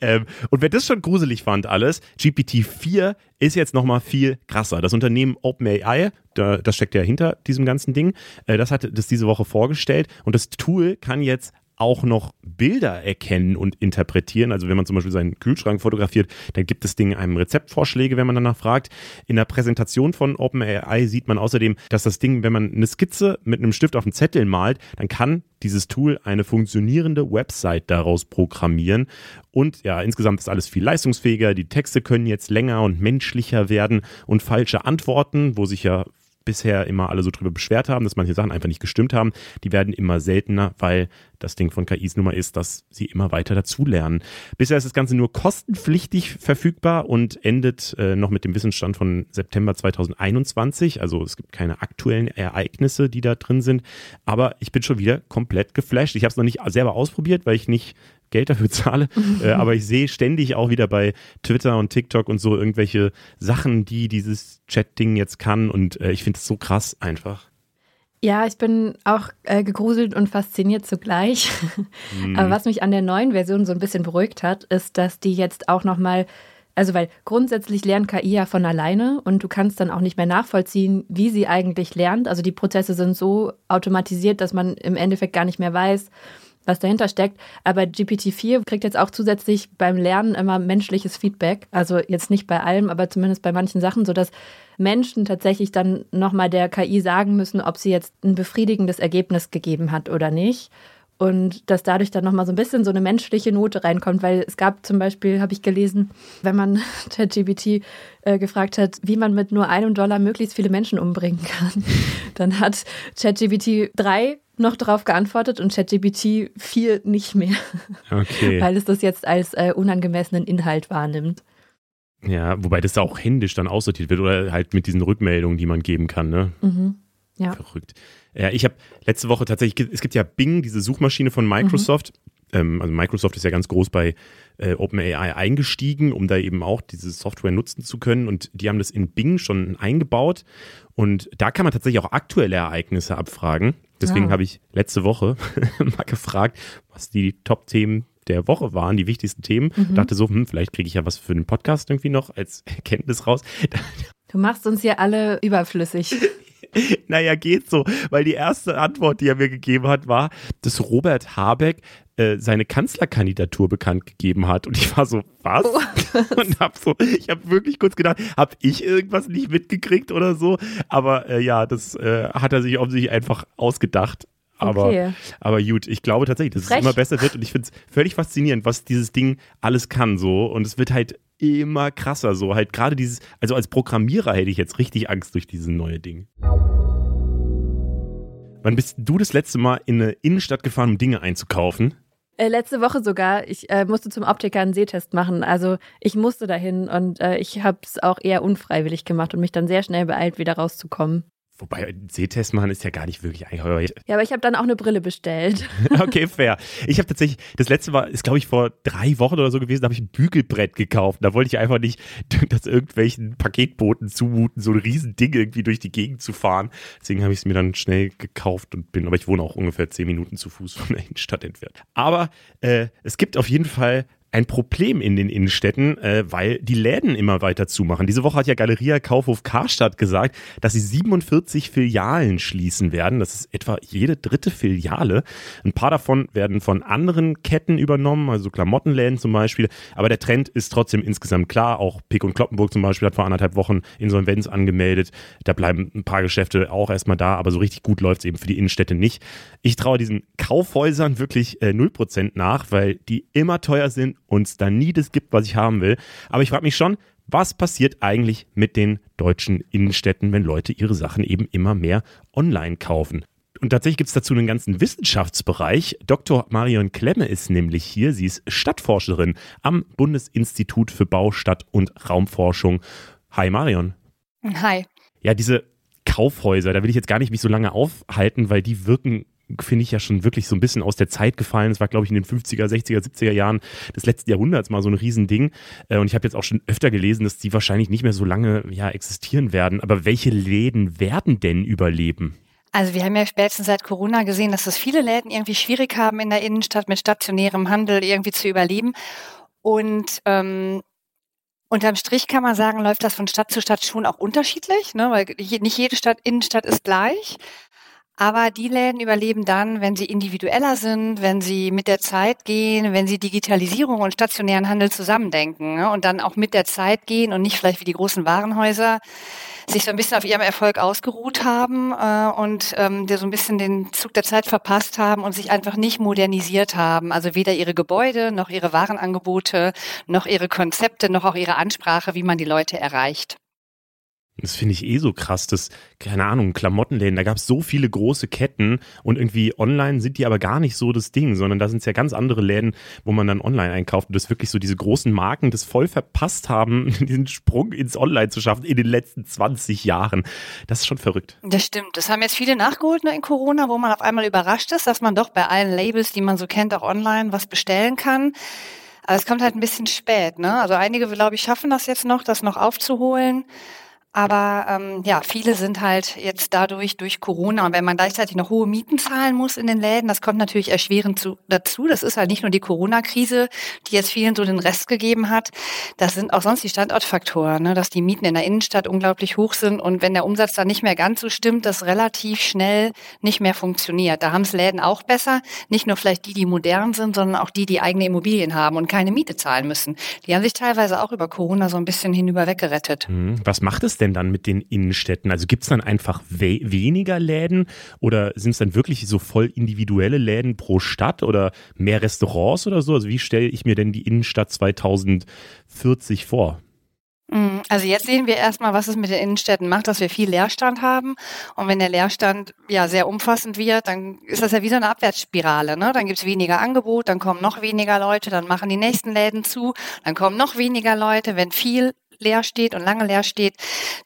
Ähm, und wer das schon gruselig fand alles, GPT-4 ist jetzt nochmal viel krasser. Das Unternehmen OpenAI, da, das steckt ja hinter diesem ganzen Ding, äh, das hat das diese Woche vorgestellt und das Tool kann jetzt auch noch Bilder erkennen und interpretieren. Also wenn man zum Beispiel seinen Kühlschrank fotografiert, dann gibt das Ding einem Rezeptvorschläge, wenn man danach fragt. In der Präsentation von OpenAI sieht man außerdem, dass das Ding, wenn man eine Skizze mit einem Stift auf einen Zettel malt, dann kann dieses Tool eine funktionierende Website daraus programmieren. Und ja, insgesamt ist alles viel leistungsfähiger. Die Texte können jetzt länger und menschlicher werden und falsche Antworten, wo sich ja bisher immer alle so drüber beschwert haben, dass manche Sachen einfach nicht gestimmt haben, die werden immer seltener, weil das Ding von KIs Nummer ist, dass sie immer weiter dazulernen. Bisher ist das Ganze nur kostenpflichtig verfügbar und endet äh, noch mit dem Wissensstand von September 2021. Also es gibt keine aktuellen Ereignisse, die da drin sind. Aber ich bin schon wieder komplett geflasht. Ich habe es noch nicht selber ausprobiert, weil ich nicht Geld dafür zahle. äh, aber ich sehe ständig auch wieder bei Twitter und TikTok und so irgendwelche Sachen, die dieses Chat-Ding jetzt kann. Und äh, ich finde es so krass einfach. Ja, ich bin auch äh, gegruselt und fasziniert zugleich. Mhm. Aber was mich an der neuen Version so ein bisschen beruhigt hat, ist, dass die jetzt auch nochmal, also weil grundsätzlich lernt KI ja von alleine und du kannst dann auch nicht mehr nachvollziehen, wie sie eigentlich lernt. Also die Prozesse sind so automatisiert, dass man im Endeffekt gar nicht mehr weiß, was dahinter steckt. Aber GPT-4 kriegt jetzt auch zusätzlich beim Lernen immer menschliches Feedback. Also jetzt nicht bei allem, aber zumindest bei manchen Sachen, sodass Menschen tatsächlich dann nochmal der KI sagen müssen, ob sie jetzt ein befriedigendes Ergebnis gegeben hat oder nicht. Und dass dadurch dann nochmal so ein bisschen so eine menschliche Note reinkommt, weil es gab zum Beispiel, habe ich gelesen, wenn man ChatGPT äh, gefragt hat, wie man mit nur einem Dollar möglichst viele Menschen umbringen kann, dann hat ChatGPT 3 noch darauf geantwortet und ChatGPT 4 nicht mehr. Okay. Weil es das jetzt als äh, unangemessenen Inhalt wahrnimmt. Ja, wobei das auch händisch dann aussortiert wird oder halt mit diesen Rückmeldungen, die man geben kann, ne? Mhm. Ja. Verrückt. Ja, ich habe letzte Woche tatsächlich, es gibt ja Bing, diese Suchmaschine von Microsoft. Mhm. Ähm, also Microsoft ist ja ganz groß bei äh, OpenAI eingestiegen, um da eben auch diese Software nutzen zu können. Und die haben das in Bing schon eingebaut. Und da kann man tatsächlich auch aktuelle Ereignisse abfragen. Deswegen ja. habe ich letzte Woche mal gefragt, was die Top-Themen der Woche waren, die wichtigsten Themen. Mhm. Dachte so, hm, vielleicht kriege ich ja was für einen Podcast irgendwie noch als Erkenntnis raus. Du machst uns hier alle überflüssig. naja, geht so, weil die erste Antwort, die er mir gegeben hat, war, dass Robert Habeck äh, seine Kanzlerkandidatur bekannt gegeben hat. Und ich war so, was? Oh, und hab so, ich habe wirklich kurz gedacht, habe ich irgendwas nicht mitgekriegt oder so? Aber äh, ja, das äh, hat er sich offensichtlich einfach ausgedacht. Aber, okay. aber gut, ich glaube tatsächlich, dass Frech. es immer besser wird und ich finde es völlig faszinierend, was dieses Ding alles kann so und es wird halt immer krasser so, halt gerade dieses, also als Programmierer hätte ich jetzt richtig Angst durch dieses neue Ding. Wann bist du das letzte Mal in eine Innenstadt gefahren, um Dinge einzukaufen? Äh, letzte Woche sogar. Ich äh, musste zum Optiker einen Sehtest machen. Also ich musste dahin und äh, ich habe es auch eher unfreiwillig gemacht und mich dann sehr schnell beeilt, wieder rauszukommen. Wobei, Sehtest machen ist ja gar nicht wirklich eigentlich. Ja, aber ich habe dann auch eine Brille bestellt. okay, fair. Ich habe tatsächlich, das letzte war, ist glaube ich vor drei Wochen oder so gewesen, da habe ich ein Bügelbrett gekauft. Da wollte ich einfach nicht, dass irgendwelchen Paketboten zumuten, so ein Riesending irgendwie durch die Gegend zu fahren. Deswegen habe ich es mir dann schnell gekauft und bin, aber ich wohne auch ungefähr zehn Minuten zu Fuß von der Innenstadt entfernt. Aber äh, es gibt auf jeden Fall ein Problem in den Innenstädten, äh, weil die Läden immer weiter zumachen. Diese Woche hat ja Galeria Kaufhof Karstadt gesagt, dass sie 47 Filialen schließen werden. Das ist etwa jede dritte Filiale. Ein paar davon werden von anderen Ketten übernommen, also Klamottenläden zum Beispiel. Aber der Trend ist trotzdem insgesamt klar. Auch Pick und Kloppenburg zum Beispiel hat vor anderthalb Wochen Insolvenz angemeldet. Da bleiben ein paar Geschäfte auch erstmal da, aber so richtig gut läuft es eben für die Innenstädte nicht. Ich traue diesen Kaufhäusern wirklich äh, 0% nach, weil die immer teuer sind und es da nie das gibt, was ich haben will. Aber ich frage mich schon, was passiert eigentlich mit den deutschen Innenstädten, wenn Leute ihre Sachen eben immer mehr online kaufen? Und tatsächlich gibt es dazu einen ganzen Wissenschaftsbereich. Dr. Marion Klemme ist nämlich hier. Sie ist Stadtforscherin am Bundesinstitut für Bau, Stadt und Raumforschung. Hi Marion. Hi. Ja, diese Kaufhäuser, da will ich jetzt gar nicht mich so lange aufhalten, weil die wirken finde ich ja schon wirklich so ein bisschen aus der Zeit gefallen. Es war, glaube ich, in den 50er, 60er, 70er Jahren des letzten Jahrhunderts mal so ein Riesending. Äh, und ich habe jetzt auch schon öfter gelesen, dass die wahrscheinlich nicht mehr so lange ja, existieren werden. Aber welche Läden werden denn überleben? Also wir haben ja spätestens seit Corona gesehen, dass es viele Läden irgendwie schwierig haben in der Innenstadt mit stationärem Handel irgendwie zu überleben. Und ähm, unterm Strich kann man sagen, läuft das von Stadt zu Stadt schon auch unterschiedlich, ne? weil nicht jede Stadt, Innenstadt ist gleich. Aber die Läden überleben dann, wenn sie individueller sind, wenn sie mit der Zeit gehen, wenn sie Digitalisierung und stationären Handel zusammendenken ne? und dann auch mit der Zeit gehen und nicht vielleicht wie die großen Warenhäuser sich so ein bisschen auf ihrem Erfolg ausgeruht haben äh, und ähm, der so ein bisschen den Zug der Zeit verpasst haben und sich einfach nicht modernisiert haben. Also weder ihre Gebäude noch ihre Warenangebote noch ihre Konzepte noch auch ihre Ansprache, wie man die Leute erreicht. Das finde ich eh so krass, dass, keine Ahnung, Klamottenläden, da gab es so viele große Ketten und irgendwie online sind die aber gar nicht so das Ding, sondern da sind es ja ganz andere Läden, wo man dann online einkauft und das wirklich so diese großen Marken das voll verpasst haben, diesen Sprung ins Online zu schaffen in den letzten 20 Jahren. Das ist schon verrückt. Das stimmt. Das haben jetzt viele nachgeholt ne, in Corona, wo man auf einmal überrascht ist, dass man doch bei allen Labels, die man so kennt, auch online was bestellen kann. Aber es kommt halt ein bisschen spät. Ne? Also einige, glaube ich, schaffen das jetzt noch, das noch aufzuholen. Aber ähm, ja, viele sind halt jetzt dadurch durch Corona und wenn man gleichzeitig noch hohe Mieten zahlen muss in den Läden, das kommt natürlich erschwerend zu, dazu. Das ist halt nicht nur die Corona-Krise, die jetzt vielen so den Rest gegeben hat. Das sind auch sonst die Standortfaktoren, ne? dass die Mieten in der Innenstadt unglaublich hoch sind und wenn der Umsatz dann nicht mehr ganz so stimmt, das relativ schnell nicht mehr funktioniert. Da haben es Läden auch besser, nicht nur vielleicht die, die modern sind, sondern auch die, die eigene Immobilien haben und keine Miete zahlen müssen. Die haben sich teilweise auch über Corona so ein bisschen hinüber weggerettet. Hm, was macht es denn dann mit den Innenstädten? Also gibt es dann einfach we weniger Läden oder sind es dann wirklich so voll individuelle Läden pro Stadt oder mehr Restaurants oder so? Also wie stelle ich mir denn die Innenstadt 2040 vor? Mm, also jetzt sehen wir erstmal, was es mit den Innenstädten macht, dass wir viel Leerstand haben. Und wenn der Leerstand ja sehr umfassend wird, dann ist das ja wie so eine Abwärtsspirale. Ne? Dann gibt es weniger Angebot, dann kommen noch weniger Leute, dann machen die nächsten Läden zu, dann kommen noch weniger Leute. Wenn viel leer steht und lange leer steht,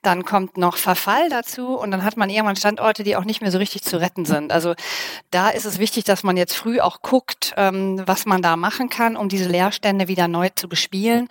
dann kommt noch Verfall dazu und dann hat man irgendwann Standorte, die auch nicht mehr so richtig zu retten sind. Also da ist es wichtig, dass man jetzt früh auch guckt, ähm, was man da machen kann, um diese Leerstände wieder neu zu bespielen.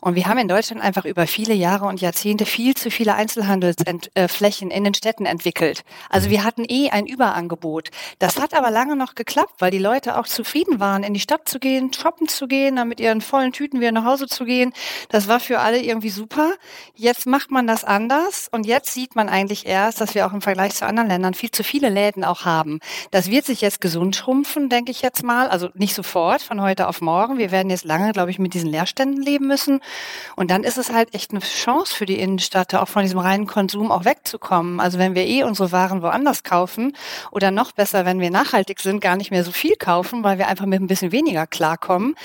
Und wir haben in Deutschland einfach über viele Jahre und Jahrzehnte viel zu viele Einzelhandelsflächen in den Städten entwickelt. Also wir hatten eh ein Überangebot. Das hat aber lange noch geklappt, weil die Leute auch zufrieden waren, in die Stadt zu gehen, shoppen zu gehen, dann mit ihren vollen Tüten wieder nach Hause zu gehen. Das war für alle irgendwie super super. Jetzt macht man das anders und jetzt sieht man eigentlich erst, dass wir auch im Vergleich zu anderen Ländern viel zu viele Läden auch haben. Das wird sich jetzt gesund schrumpfen, denke ich jetzt mal. Also nicht sofort, von heute auf morgen. Wir werden jetzt lange, glaube ich, mit diesen Leerständen leben müssen. Und dann ist es halt echt eine Chance für die Innenstadt, auch von diesem reinen Konsum auch wegzukommen. Also wenn wir eh unsere Waren woanders kaufen oder noch besser, wenn wir nachhaltig sind, gar nicht mehr so viel kaufen, weil wir einfach mit ein bisschen weniger klarkommen,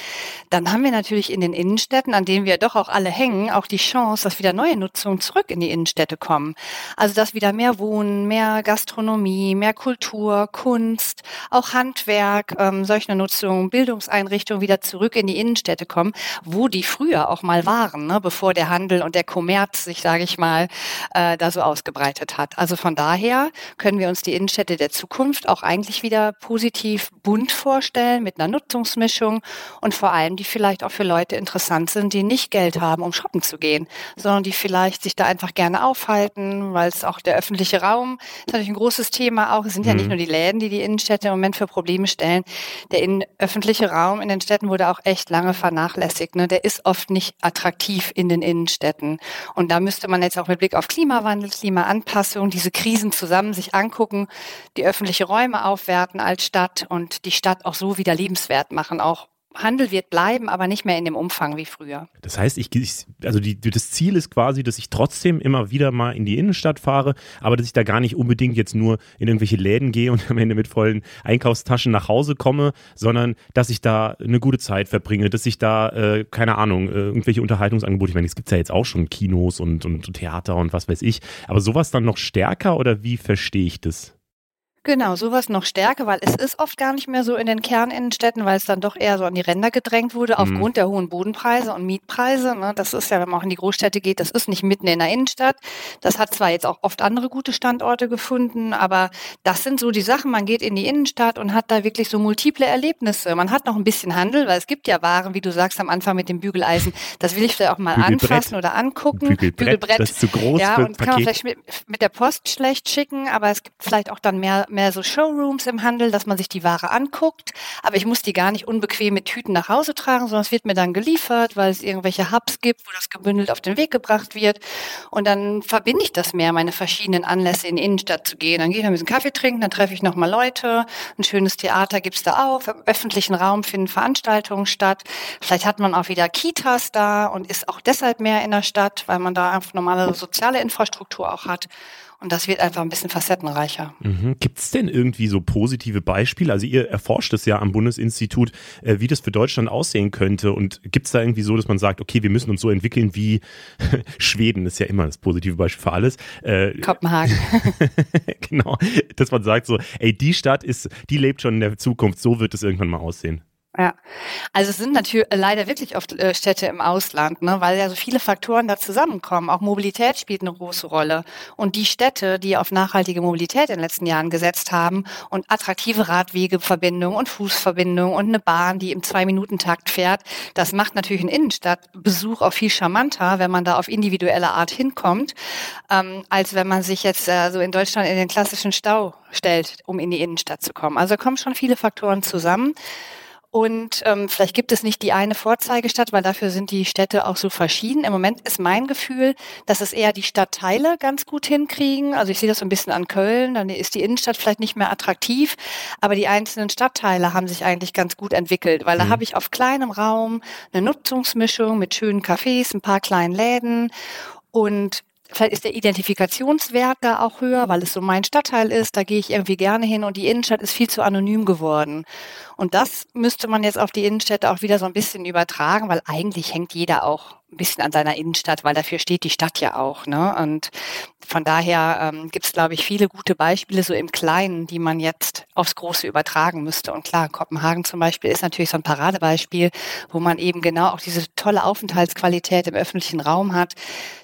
dann haben wir natürlich in den Innenstädten, an denen wir doch auch alle hängen, auch die Chance, dass wieder neue Nutzungen zurück in die Innenstädte kommen. Also dass wieder mehr Wohnen, mehr Gastronomie, mehr Kultur, Kunst, auch Handwerk, ähm, solche Nutzungen, Bildungseinrichtungen wieder zurück in die Innenstädte kommen, wo die früher auch mal waren, ne, bevor der Handel und der Kommerz sich, sage ich mal, äh, da so ausgebreitet hat. Also von daher können wir uns die Innenstädte der Zukunft auch eigentlich wieder positiv bunt vorstellen mit einer Nutzungsmischung und vor allem die vielleicht auch für Leute interessant sind, die nicht Geld haben, um shoppen zu gehen, sondern die vielleicht sich da einfach gerne aufhalten, weil es auch der öffentliche Raum ist natürlich ein großes Thema auch. Es sind ja nicht mhm. nur die Läden, die die Innenstädte im Moment für Probleme stellen. Der in, öffentliche Raum in den Städten wurde auch echt lange vernachlässigt. Ne? Der ist oft nicht attraktiv in den Innenstädten. Und da müsste man jetzt auch mit Blick auf Klimawandel, Klimaanpassung, diese Krisen zusammen sich angucken, die öffentliche Räume aufwerten als Stadt und die Stadt auch so wieder lebenswert machen, auch Handel wird bleiben, aber nicht mehr in dem Umfang wie früher. Das heißt, ich, also die, das Ziel ist quasi, dass ich trotzdem immer wieder mal in die Innenstadt fahre, aber dass ich da gar nicht unbedingt jetzt nur in irgendwelche Läden gehe und am Ende mit vollen Einkaufstaschen nach Hause komme, sondern dass ich da eine gute Zeit verbringe, dass ich da, äh, keine Ahnung, äh, irgendwelche Unterhaltungsangebote, ich meine, es gibt ja jetzt auch schon Kinos und, und Theater und was weiß ich, aber sowas dann noch stärker oder wie verstehe ich das? Genau, sowas noch stärker, weil es ist oft gar nicht mehr so in den Kerninnenstädten, weil es dann doch eher so an die Ränder gedrängt wurde, mhm. aufgrund der hohen Bodenpreise und Mietpreise. Ne? Das ist ja, wenn man auch in die Großstädte geht, das ist nicht mitten in der Innenstadt. Das hat zwar jetzt auch oft andere gute Standorte gefunden, aber das sind so die Sachen, man geht in die Innenstadt und hat da wirklich so multiple Erlebnisse. Man hat noch ein bisschen Handel, weil es gibt ja Waren, wie du sagst am Anfang mit dem Bügeleisen, das will ich vielleicht auch mal anfassen oder angucken. Bügelbrett, Bügelbrett. Das ist zu groß ja, und kann man vielleicht mit, mit der Post schlecht schicken, aber es gibt vielleicht auch dann mehr mehr so Showrooms im Handel, dass man sich die Ware anguckt. Aber ich muss die gar nicht unbequem mit Tüten nach Hause tragen, sondern es wird mir dann geliefert, weil es irgendwelche Hubs gibt, wo das gebündelt auf den Weg gebracht wird. Und dann verbinde ich das mehr, meine verschiedenen Anlässe in die Innenstadt zu gehen. Dann gehe ich ein bisschen Kaffee trinken, dann treffe ich nochmal Leute. Ein schönes Theater gibt's da auch. Im öffentlichen Raum finden Veranstaltungen statt. Vielleicht hat man auch wieder Kitas da und ist auch deshalb mehr in der Stadt, weil man da einfach normale soziale Infrastruktur auch hat. Und das wird einfach ein bisschen facettenreicher. Mhm. Gibt es denn irgendwie so positive Beispiele? Also ihr erforscht es ja am Bundesinstitut, äh, wie das für Deutschland aussehen könnte. Und gibt es da irgendwie so, dass man sagt, okay, wir müssen uns so entwickeln wie Schweden, ist ja immer das positive Beispiel für alles. Äh, Kopenhagen. genau, dass man sagt so, ey, die Stadt ist, die lebt schon in der Zukunft, so wird es irgendwann mal aussehen. Ja, also es sind natürlich leider wirklich oft äh, Städte im Ausland, ne, weil ja so viele Faktoren da zusammenkommen. Auch Mobilität spielt eine große Rolle. Und die Städte, die auf nachhaltige Mobilität in den letzten Jahren gesetzt haben und attraktive Radwegeverbindungen und Fußverbindungen und eine Bahn, die im Zwei-Minuten-Takt fährt, das macht natürlich einen Innenstadtbesuch auch viel charmanter, wenn man da auf individuelle Art hinkommt, ähm, als wenn man sich jetzt äh, so in Deutschland in den klassischen Stau stellt, um in die Innenstadt zu kommen. Also kommen schon viele Faktoren zusammen. Und ähm, vielleicht gibt es nicht die eine Vorzeigestadt, weil dafür sind die Städte auch so verschieden. Im Moment ist mein Gefühl, dass es eher die Stadtteile ganz gut hinkriegen. Also ich sehe das so ein bisschen an Köln, dann ist die Innenstadt vielleicht nicht mehr attraktiv, aber die einzelnen Stadtteile haben sich eigentlich ganz gut entwickelt, weil da mhm. habe ich auf kleinem Raum eine Nutzungsmischung mit schönen Cafés, ein paar kleinen Läden und Vielleicht ist der Identifikationswert da auch höher, weil es so mein Stadtteil ist. Da gehe ich irgendwie gerne hin und die Innenstadt ist viel zu anonym geworden. Und das müsste man jetzt auf die Innenstädte auch wieder so ein bisschen übertragen, weil eigentlich hängt jeder auch ein bisschen an seiner Innenstadt, weil dafür steht die Stadt ja auch. Ne? Und von daher ähm, gibt es, glaube ich, viele gute Beispiele so im Kleinen, die man jetzt aufs Große übertragen müsste. Und klar, Kopenhagen zum Beispiel ist natürlich so ein Paradebeispiel, wo man eben genau auch diese tolle Aufenthaltsqualität im öffentlichen Raum hat.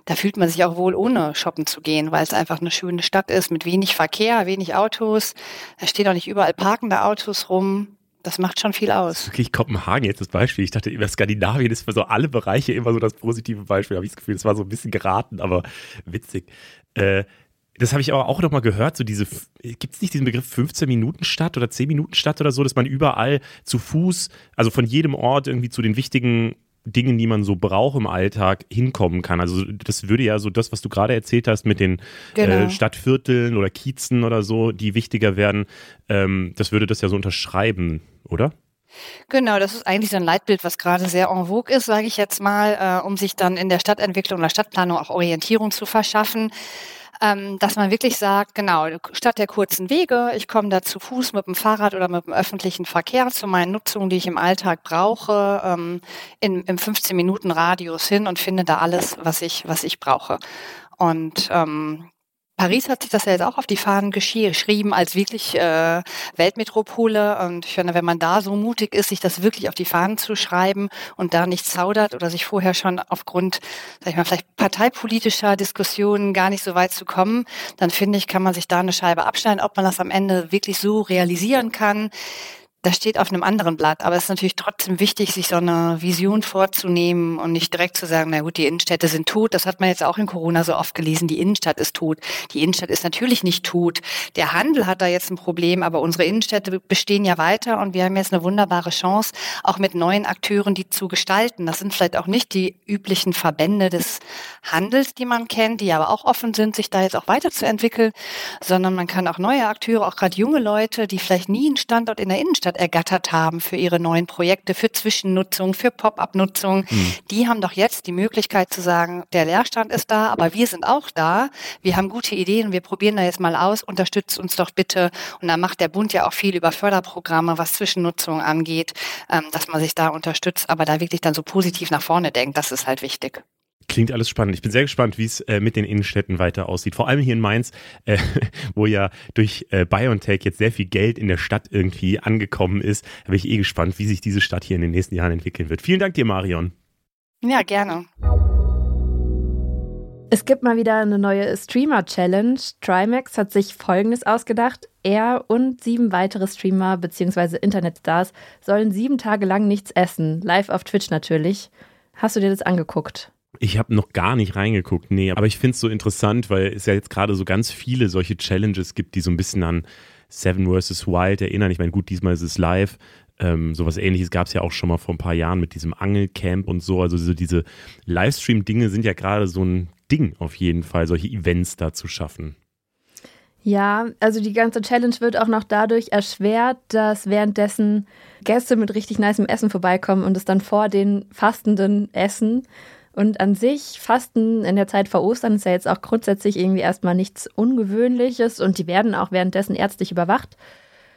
Da fühlt man sich auch wohl, ohne shoppen zu gehen, weil es einfach eine schöne Stadt ist mit wenig Verkehr, wenig Autos. Da stehen auch nicht überall parkende Autos rum. Das macht schon viel aus. Wirklich Kopenhagen jetzt das Beispiel. Ich dachte, über Skandinavien ist für so alle Bereiche immer so das positive Beispiel. Habe ich das Gefühl, das war so ein bisschen geraten, aber witzig. Äh, das habe ich aber auch noch mal gehört, so diese, gibt es nicht diesen Begriff 15 Minuten Stadt oder 10 Minuten Stadt oder so, dass man überall zu Fuß, also von jedem Ort irgendwie zu den wichtigen Dingen, die man so braucht im Alltag, hinkommen kann. Also das würde ja so das, was du gerade erzählt hast mit den äh, genau. äh, Stadtvierteln oder Kiezen oder so, die wichtiger werden, ähm, das würde das ja so unterschreiben, oder? Genau, das ist eigentlich so ein Leitbild, was gerade sehr en vogue ist, sage ich jetzt mal, äh, um sich dann in der Stadtentwicklung oder Stadtplanung auch Orientierung zu verschaffen ähm, dass man wirklich sagt, genau, statt der kurzen Wege, ich komme da zu Fuß mit dem Fahrrad oder mit dem öffentlichen Verkehr zu meinen Nutzungen, die ich im Alltag brauche, ähm, in, im 15 Minuten Radius hin und finde da alles, was ich, was ich brauche. Und ähm, Paris hat sich das ja jetzt auch auf die Fahnen geschrieben als wirklich äh, Weltmetropole. Und ich finde, wenn man da so mutig ist, sich das wirklich auf die Fahnen zu schreiben und da nicht zaudert oder sich vorher schon aufgrund, sag ich mal, vielleicht parteipolitischer Diskussionen gar nicht so weit zu kommen, dann finde ich, kann man sich da eine Scheibe abschneiden, ob man das am Ende wirklich so realisieren kann das steht auf einem anderen Blatt, aber es ist natürlich trotzdem wichtig, sich so eine Vision vorzunehmen und nicht direkt zu sagen, na gut, die Innenstädte sind tot. Das hat man jetzt auch in Corona so oft gelesen, die Innenstadt ist tot. Die Innenstadt ist natürlich nicht tot. Der Handel hat da jetzt ein Problem, aber unsere Innenstädte bestehen ja weiter und wir haben jetzt eine wunderbare Chance, auch mit neuen Akteuren die zu gestalten. Das sind vielleicht auch nicht die üblichen Verbände des Handels, die man kennt, die aber auch offen sind, sich da jetzt auch weiterzuentwickeln, sondern man kann auch neue Akteure, auch gerade junge Leute, die vielleicht nie einen Standort in der Innenstadt Stadt ergattert haben für ihre neuen Projekte, für Zwischennutzung, für Pop-up-Nutzung, mhm. die haben doch jetzt die Möglichkeit zu sagen, der Leerstand ist da, aber wir sind auch da. Wir haben gute Ideen, wir probieren da jetzt mal aus, unterstützt uns doch bitte. Und da macht der Bund ja auch viel über Förderprogramme, was Zwischennutzung angeht, ähm, dass man sich da unterstützt, aber da wirklich dann so positiv nach vorne denkt, das ist halt wichtig. Klingt alles spannend. Ich bin sehr gespannt, wie es äh, mit den Innenstädten weiter aussieht. Vor allem hier in Mainz, äh, wo ja durch äh, BioNTech jetzt sehr viel Geld in der Stadt irgendwie angekommen ist. Da bin ich eh gespannt, wie sich diese Stadt hier in den nächsten Jahren entwickeln wird. Vielen Dank dir, Marion. Ja, gerne. Es gibt mal wieder eine neue Streamer-Challenge. Trimax hat sich Folgendes ausgedacht. Er und sieben weitere Streamer bzw. Internetstars sollen sieben Tage lang nichts essen. Live auf Twitch natürlich. Hast du dir das angeguckt? Ich habe noch gar nicht reingeguckt, nee, aber ich finde es so interessant, weil es ja jetzt gerade so ganz viele solche Challenges gibt, die so ein bisschen an Seven vs. Wild erinnern. Ich meine, gut, diesmal ist es live. Ähm, sowas ähnliches gab es ja auch schon mal vor ein paar Jahren mit diesem Angelcamp und so. Also so diese Livestream-Dinge sind ja gerade so ein Ding auf jeden Fall, solche Events da zu schaffen. Ja, also die ganze Challenge wird auch noch dadurch erschwert, dass währenddessen Gäste mit richtig nicem Essen vorbeikommen und es dann vor den Fastenden essen. Und an sich, Fasten in der Zeit vor Ostern ist ja jetzt auch grundsätzlich irgendwie erstmal nichts Ungewöhnliches und die werden auch währenddessen ärztlich überwacht.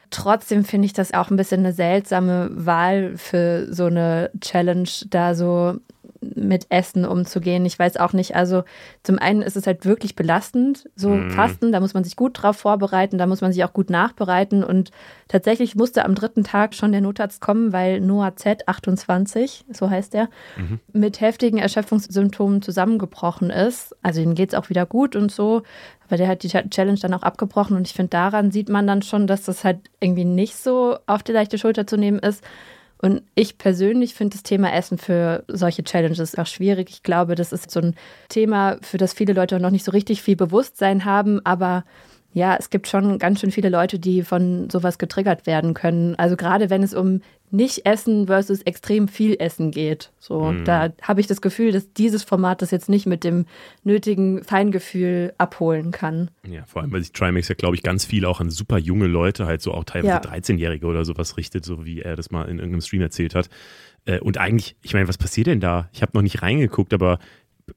Trotzdem finde ich das auch ein bisschen eine seltsame Wahl für so eine Challenge, da so mit Essen umzugehen. Ich weiß auch nicht, also zum einen ist es halt wirklich belastend, so mhm. Fasten, da muss man sich gut drauf vorbereiten, da muss man sich auch gut nachbereiten und tatsächlich musste am dritten Tag schon der Notarzt kommen, weil Noah Z 28, so heißt er, mhm. mit heftigen Erschöpfungssymptomen zusammengebrochen ist. Also ihm geht es auch wieder gut und so, aber der hat die Challenge dann auch abgebrochen und ich finde, daran sieht man dann schon, dass das halt irgendwie nicht so auf die leichte Schulter zu nehmen ist. Und ich persönlich finde das Thema Essen für solche Challenges auch schwierig. Ich glaube, das ist so ein Thema, für das viele Leute noch nicht so richtig viel Bewusstsein haben, aber ja, es gibt schon ganz schön viele Leute, die von sowas getriggert werden können. Also gerade wenn es um nicht Essen versus extrem viel Essen geht. So, mhm. da habe ich das Gefühl, dass dieses Format das jetzt nicht mit dem nötigen Feingefühl abholen kann. Ja, vor allem, weil sich Trimax ja, glaube ich, ganz viel auch an super junge Leute, halt so auch teilweise ja. 13-Jährige oder sowas richtet, so wie er das mal in irgendeinem Stream erzählt hat. Äh, und eigentlich, ich meine, was passiert denn da? Ich habe noch nicht reingeguckt, aber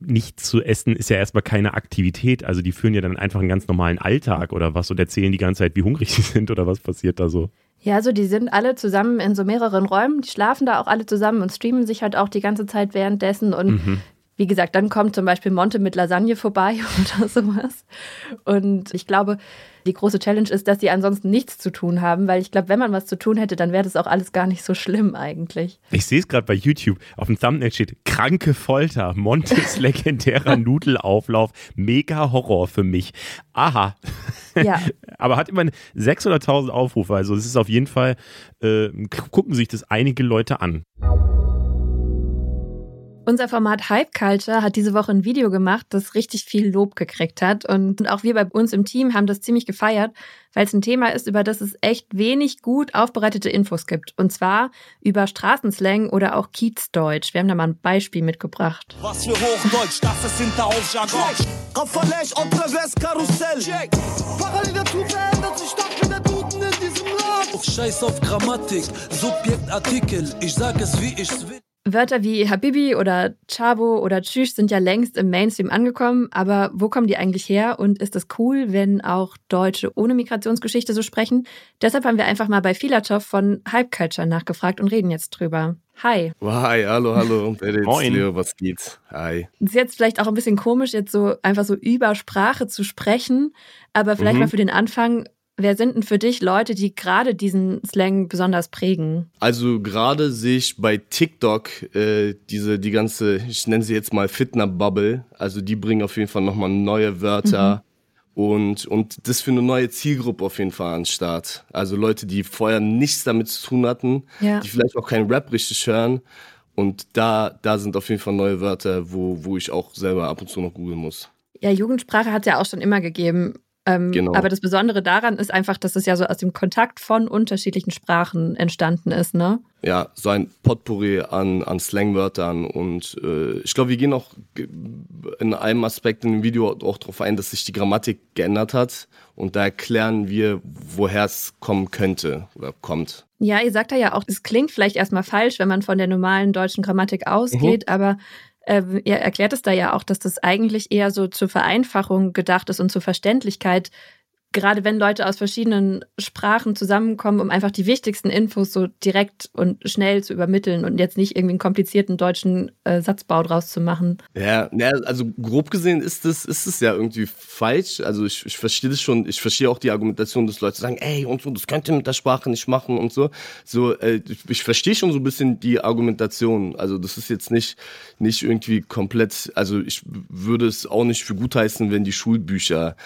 nicht zu essen ist ja erstmal keine Aktivität. Also die führen ja dann einfach einen ganz normalen Alltag oder was und erzählen die ganze Zeit, wie hungrig sie sind oder was passiert da so. Ja, also die sind alle zusammen in so mehreren Räumen, die schlafen da auch alle zusammen und streamen sich halt auch die ganze Zeit währenddessen und mhm. Wie gesagt, dann kommt zum Beispiel Monte mit Lasagne vorbei oder sowas. Und ich glaube, die große Challenge ist, dass die ansonsten nichts zu tun haben, weil ich glaube, wenn man was zu tun hätte, dann wäre das auch alles gar nicht so schlimm eigentlich. Ich sehe es gerade bei YouTube. Auf dem Thumbnail steht kranke Folter, Montes legendärer Nudelauflauf, mega Horror für mich. Aha. Ja. Aber hat immerhin 600.000 Aufrufe, also es ist auf jeden Fall, äh, gucken sich das einige Leute an. Unser Format Hype Culture hat diese Woche ein Video gemacht, das richtig viel Lob gekriegt hat. Und auch wir bei uns im Team haben das ziemlich gefeiert, weil es ein Thema ist, über das es echt wenig gut aufbereitete Infos gibt. Und zwar über Straßenslang oder auch Kiezdeutsch. Wir haben da mal ein Beispiel mitgebracht. Was für Hochdeutsch, das ist hinter auf Jargon. Rafalech, Entrevers, Karussell. Parallel dazu verändert sich stark wieder Duden in diesem Land. Scheiß auf Grammatik, Subjekt, Artikel. Ich sag es, wie ich's will. Wörter wie Habibi oder Chabo oder Tschüss sind ja längst im Mainstream angekommen, aber wo kommen die eigentlich her und ist es cool, wenn auch Deutsche ohne Migrationsgeschichte so sprechen? Deshalb haben wir einfach mal bei Filatov von Hype Culture nachgefragt und reden jetzt drüber. Hi. Hi, hallo, hallo. Moin. Leo, was geht? Hi. Es ist jetzt vielleicht auch ein bisschen komisch, jetzt so einfach so über Sprache zu sprechen, aber vielleicht mhm. mal für den Anfang, Wer sind denn für dich Leute, die gerade diesen Slang besonders prägen? Also gerade sehe ich bei TikTok äh, diese die ganze, ich nenne sie jetzt mal Fitner-Bubble. Also die bringen auf jeden Fall nochmal neue Wörter mhm. und und das für eine neue Zielgruppe auf jeden Fall an den Start. Also Leute, die vorher nichts damit zu tun hatten, ja. die vielleicht auch keinen Rap richtig hören. Und da da sind auf jeden Fall neue Wörter, wo wo ich auch selber ab und zu noch googeln muss. Ja, Jugendsprache hat es ja auch schon immer gegeben. Ähm, genau. Aber das Besondere daran ist einfach, dass es ja so aus dem Kontakt von unterschiedlichen Sprachen entstanden ist, ne? Ja, so ein Potpourri an, an Slangwörtern und äh, ich glaube, wir gehen auch in einem Aspekt in dem Video auch darauf ein, dass sich die Grammatik geändert hat und da erklären wir, woher es kommen könnte oder kommt. Ja, ihr sagt ja auch, es klingt vielleicht erstmal falsch, wenn man von der normalen deutschen Grammatik ausgeht, mhm. aber äh, ihr erklärt es da ja auch, dass das eigentlich eher so zur Vereinfachung gedacht ist und zur Verständlichkeit gerade wenn Leute aus verschiedenen Sprachen zusammenkommen, um einfach die wichtigsten Infos so direkt und schnell zu übermitteln und jetzt nicht irgendwie einen komplizierten deutschen äh, Satzbau draus zu machen. Ja, ja, also grob gesehen ist es ist ja irgendwie falsch. Also ich, ich verstehe das schon, ich verstehe auch die Argumentation, dass Leute sagen, ey und so, das könnt ihr mit der Sprache nicht machen und so. So, äh, ich, ich verstehe schon so ein bisschen die Argumentation. Also das ist jetzt nicht, nicht irgendwie komplett, also ich würde es auch nicht für gut heißen, wenn die Schulbücher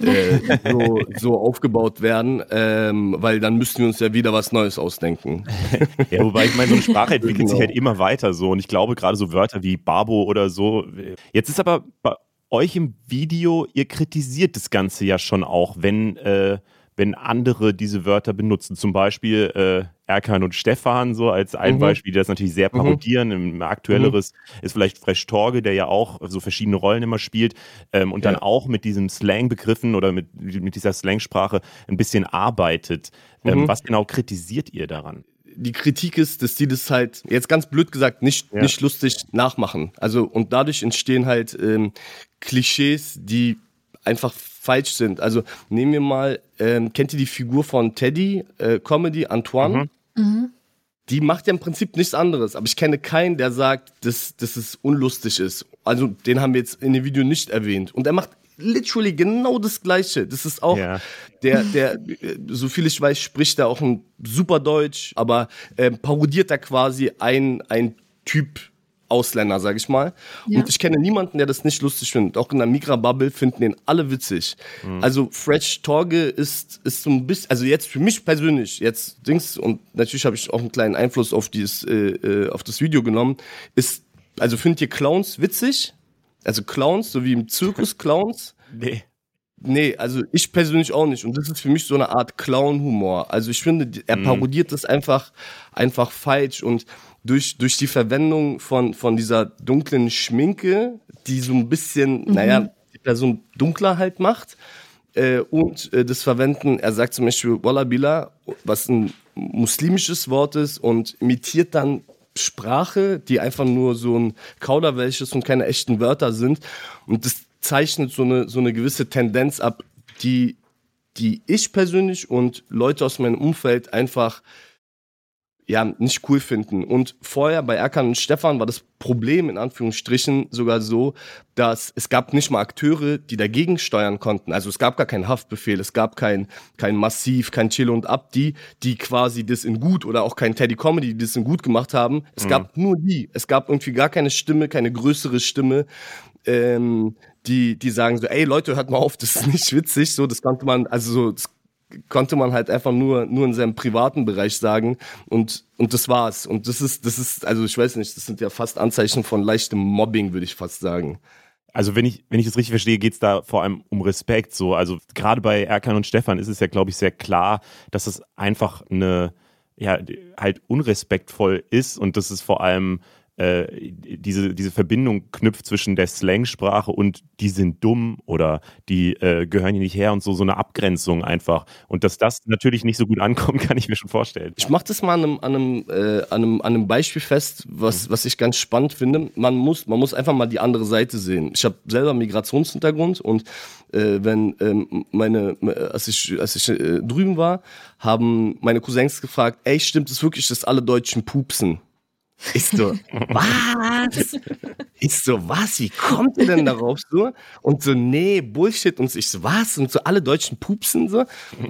äh, so, so aufgebaut werden, ähm, weil dann müssten wir uns ja wieder was Neues ausdenken. ja, wobei ich meine, so eine Sprache entwickelt genau. sich halt immer weiter so und ich glaube gerade so Wörter wie Babo oder so. Jetzt ist aber bei euch im Video, ihr kritisiert das Ganze ja schon auch, wenn äh, wenn andere diese Wörter benutzen. Zum Beispiel äh, Erkan und Stefan, so als ein mhm. Beispiel, die das natürlich sehr mhm. parodieren. Mhm. Ein aktuelleres mhm. ist vielleicht Fresh Torge, der ja auch so verschiedene Rollen immer spielt ähm, und ja. dann auch mit diesem Slang-Begriffen oder mit, mit dieser Slangsprache ein bisschen arbeitet. Ähm, mhm. was genau kritisiert ihr daran? die Kritik ist, dass die das halt, jetzt ganz blöd gesagt, nicht, ja. nicht lustig nachmachen. Also, und dadurch entstehen halt ähm, Klischees, die einfach falsch sind. Also nehmen wir mal, ähm, kennt ihr die Figur von Teddy, äh, Comedy, Antoine? Mhm. Mhm. Die macht ja im Prinzip nichts anderes, aber ich kenne keinen, der sagt, dass, dass es unlustig ist. Also den haben wir jetzt in dem Video nicht erwähnt. Und er macht literally genau das Gleiche. Das ist auch ja. der, der, so viel ich weiß, spricht er auch ein super Deutsch, aber äh, parodiert da quasi ein, ein Typ Ausländer, sag ich mal. Ja. Und ich kenne niemanden, der das nicht lustig findet. Auch in der Migra-Bubble finden den alle witzig. Mhm. Also Fresh Torge ist, ist so ein bisschen, also jetzt für mich persönlich, jetzt Dings, und natürlich habe ich auch einen kleinen Einfluss auf dieses, äh, äh, auf das Video genommen, ist, also findet ihr Clowns witzig? Also Clowns, so wie im Zirkus Clowns? Nee. Nee, also ich persönlich auch nicht. Und das ist für mich so eine Art Clown-Humor. Also ich finde, er mhm. parodiert das einfach, einfach falsch. Und durch, durch die Verwendung von, von dieser dunklen Schminke, die so ein bisschen, mhm. naja, die Person dunkler halt macht. Äh, und äh, das Verwenden, er sagt zum Beispiel Wallabila, was ein muslimisches Wort ist und imitiert dann Sprache, die einfach nur so ein Kauderwelsch ist und keine echten Wörter sind. Und das zeichnet so eine, so eine gewisse Tendenz ab, die, die ich persönlich und Leute aus meinem Umfeld einfach ja, nicht cool finden. Und vorher bei Erkan und Stefan war das Problem in Anführungsstrichen sogar so, dass es gab nicht mal Akteure, die dagegen steuern konnten. Also es gab gar keinen Haftbefehl, es gab kein, kein Massiv, kein Chill und Abdi, die quasi das in gut oder auch kein Teddy Comedy, die das in gut gemacht haben. Es mhm. gab nur die. Es gab irgendwie gar keine Stimme, keine größere Stimme. Ähm, die, die sagen so, ey Leute, hört mal auf, das ist nicht witzig, so, das konnte man, also so, konnte man halt einfach nur, nur in seinem privaten Bereich sagen und, und das war's. Und das ist, das ist, also ich weiß nicht, das sind ja fast Anzeichen von leichtem Mobbing, würde ich fast sagen. Also wenn ich, wenn ich das richtig verstehe, geht es da vor allem um Respekt. So, also gerade bei Erkan und Stefan ist es ja, glaube ich, sehr klar, dass es einfach eine, ja, halt unrespektvoll ist und dass es vor allem äh, diese, diese Verbindung knüpft zwischen der Slangsprache und die sind dumm oder die äh, gehören hier nicht her und so, so eine Abgrenzung einfach. Und dass das natürlich nicht so gut ankommt, kann ich mir schon vorstellen. Ich mache das mal an einem, an, einem, äh, an, einem, an einem Beispiel fest, was, was ich ganz spannend finde. Man muss, man muss einfach mal die andere Seite sehen. Ich habe selber Migrationshintergrund und äh, wenn ähm, meine, als ich, als ich äh, drüben war, haben meine Cousins gefragt, ey, stimmt es wirklich, dass alle Deutschen pupsen? Ist so, was? Ist so, was? Wie kommt ihr denn darauf so? Und so, nee, Bullshit. Und ich so, was? Und so alle Deutschen pupsen so.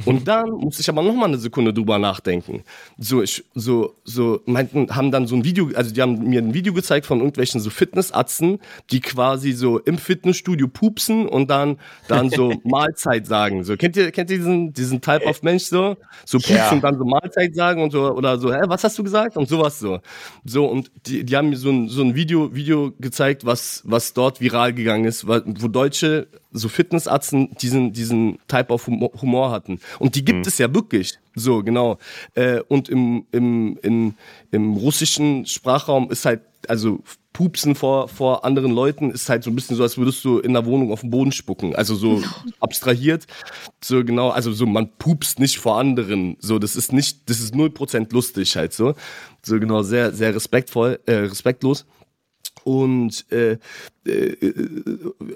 Und dann muss ich aber noch mal eine Sekunde drüber nachdenken. So, ich, so, so, meinten, haben dann so ein Video, also die haben mir ein Video gezeigt von irgendwelchen so Fitnessatzen, die quasi so im Fitnessstudio pupsen und dann, dann so Mahlzeit sagen. So, kennt ihr, kennt ihr diesen, diesen Type of Mensch so? So pupsen ja. und dann so Mahlzeit sagen und so, oder so, hä, was hast du gesagt? Und sowas so. So, und die, die haben mir so ein, so ein Video, Video gezeigt, was, was dort viral gegangen ist, wo Deutsche, so Fitnessatzen, diesen, diesen Type of Humor hatten. Und die gibt mhm. es ja wirklich. So, genau. Äh, und im, im, im, im russischen Sprachraum ist halt, also Pupsen vor, vor anderen Leuten ist halt so ein bisschen so, als würdest du in der Wohnung auf den Boden spucken. Also so abstrahiert. So genau, also so, man pupst nicht vor anderen. So, das ist nicht, das ist null Prozent lustig halt so. So genau, sehr, sehr respektvoll, äh, respektlos. Und äh, äh,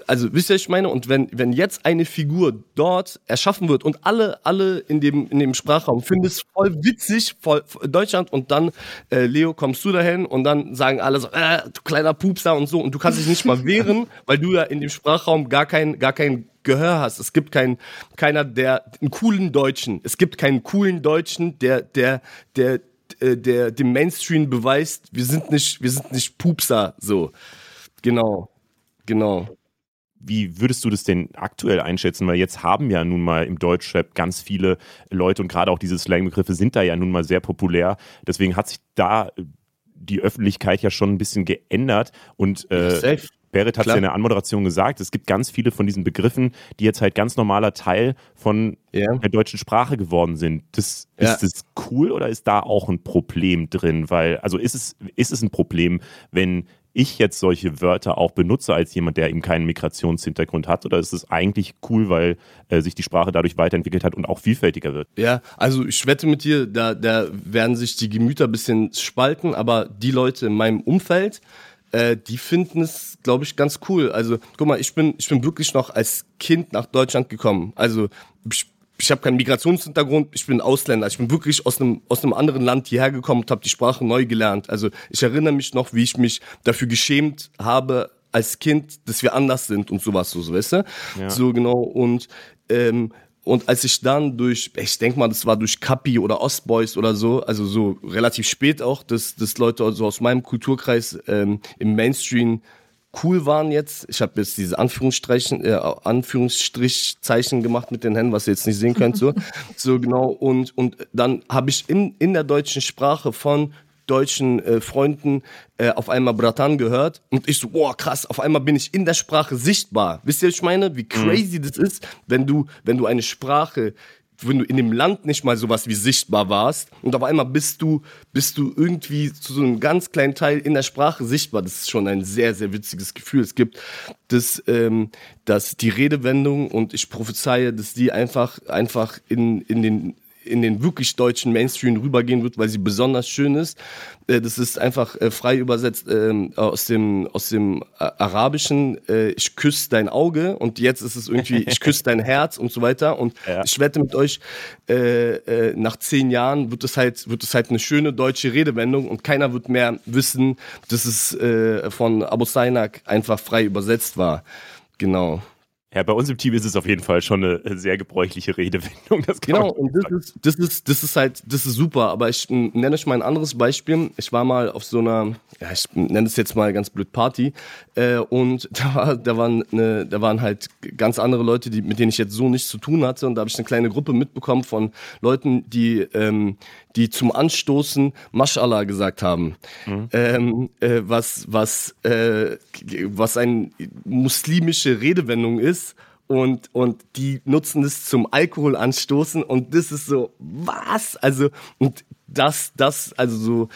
also wisst ihr, was ich meine? Und wenn, wenn jetzt eine Figur dort erschaffen wird und alle, alle in dem, in dem Sprachraum finden es voll witzig, voll Deutschland und dann, äh, Leo, kommst du dahin und dann sagen alle so, äh, du kleiner Pupser und so und du kannst dich nicht mal wehren, weil du ja in dem Sprachraum gar kein, gar kein Gehör hast. Es gibt keinen, keiner, der, einen coolen Deutschen. Es gibt keinen coolen Deutschen, der, der, der, äh, der dem Mainstream beweist, wir sind nicht, wir sind nicht Pupser, so. Genau, genau. Wie würdest du das denn aktuell einschätzen? Weil jetzt haben ja nun mal im Deutschrap ganz viele Leute und gerade auch diese Slang-Begriffe sind da ja nun mal sehr populär. Deswegen hat sich da die Öffentlichkeit ja schon ein bisschen geändert und äh, Berit hat es ja in der Anmoderation gesagt, es gibt ganz viele von diesen Begriffen, die jetzt halt ganz normaler Teil von ja. der deutschen Sprache geworden sind. Das, ja. Ist das cool oder ist da auch ein Problem drin? Weil, also ist es, ist es ein Problem, wenn ich jetzt solche Wörter auch benutze als jemand, der eben keinen Migrationshintergrund hat? Oder ist es eigentlich cool, weil äh, sich die Sprache dadurch weiterentwickelt hat und auch vielfältiger wird? Ja, also ich wette mit dir, da, da werden sich die Gemüter ein bisschen spalten, aber die Leute in meinem Umfeld, äh, die finden es, glaube ich, ganz cool. Also, guck mal, ich bin, ich bin wirklich noch als Kind nach Deutschland gekommen. Also, ich, ich habe keinen Migrationshintergrund, ich bin Ausländer. Ich bin wirklich aus einem, aus einem anderen Land hierher gekommen und habe die Sprache neu gelernt. Also, ich erinnere mich noch, wie ich mich dafür geschämt habe, als Kind, dass wir anders sind und sowas, so, so weißt du? Ja. So genau. Und ähm, und als ich dann durch, ich denke mal, das war durch Kapi oder Ostboys oder so, also so relativ spät auch, dass, dass Leute also aus meinem Kulturkreis ähm, im Mainstream cool waren jetzt. Ich habe jetzt diese Anführungsstrichen, äh, Anführungsstrichzeichen gemacht mit den Händen, was ihr jetzt nicht sehen könnt, so, so genau. Und und dann habe ich in in der deutschen Sprache von deutschen äh, Freunden äh, auf einmal Bratan gehört und ich so, boah, krass, auf einmal bin ich in der Sprache sichtbar. Wisst ihr, was ich meine? Wie mhm. crazy mhm. das ist, wenn du, wenn du eine Sprache wenn du in dem Land nicht mal sowas wie sichtbar warst und auf einmal bist du, bist du irgendwie zu so einem ganz kleinen Teil in der Sprache sichtbar. Das ist schon ein sehr, sehr witziges Gefühl. Es gibt das, ähm, das, die Redewendung und ich prophezeie, dass die einfach, einfach in, in den in den wirklich deutschen Mainstream rübergehen wird, weil sie besonders schön ist. Äh, das ist einfach äh, frei übersetzt ähm, aus dem aus dem Arabischen. Äh, ich küsse dein Auge und jetzt ist es irgendwie ich küsse dein Herz und so weiter. Und ja. ich wette mit euch, nach zehn Jahren wird es halt wird es halt eine schöne deutsche Redewendung und keiner wird mehr wissen, dass es von Abu Sainak einfach frei übersetzt war. Genau. Ja, bei uns im Team ist es auf jeden Fall schon eine sehr gebräuchliche Redewendung. genau, und das ist, das ist, das ist halt, das ist super. Aber ich nenne euch mal ein anderes Beispiel. Ich war mal auf so einer, ja, ich nenne es jetzt mal ganz blöd Party, äh, und da, war, da, waren eine, da waren halt ganz andere Leute, die, mit denen ich jetzt so nichts zu tun hatte. Und da habe ich eine kleine Gruppe mitbekommen von Leuten, die, ähm, die zum Anstoßen Mashallah gesagt haben. Mhm. Ähm, äh, was, was, äh, was eine muslimische Redewendung ist. Und, und die nutzen es zum Alkohol anstoßen und das ist so, was? Also, und das, das, also so,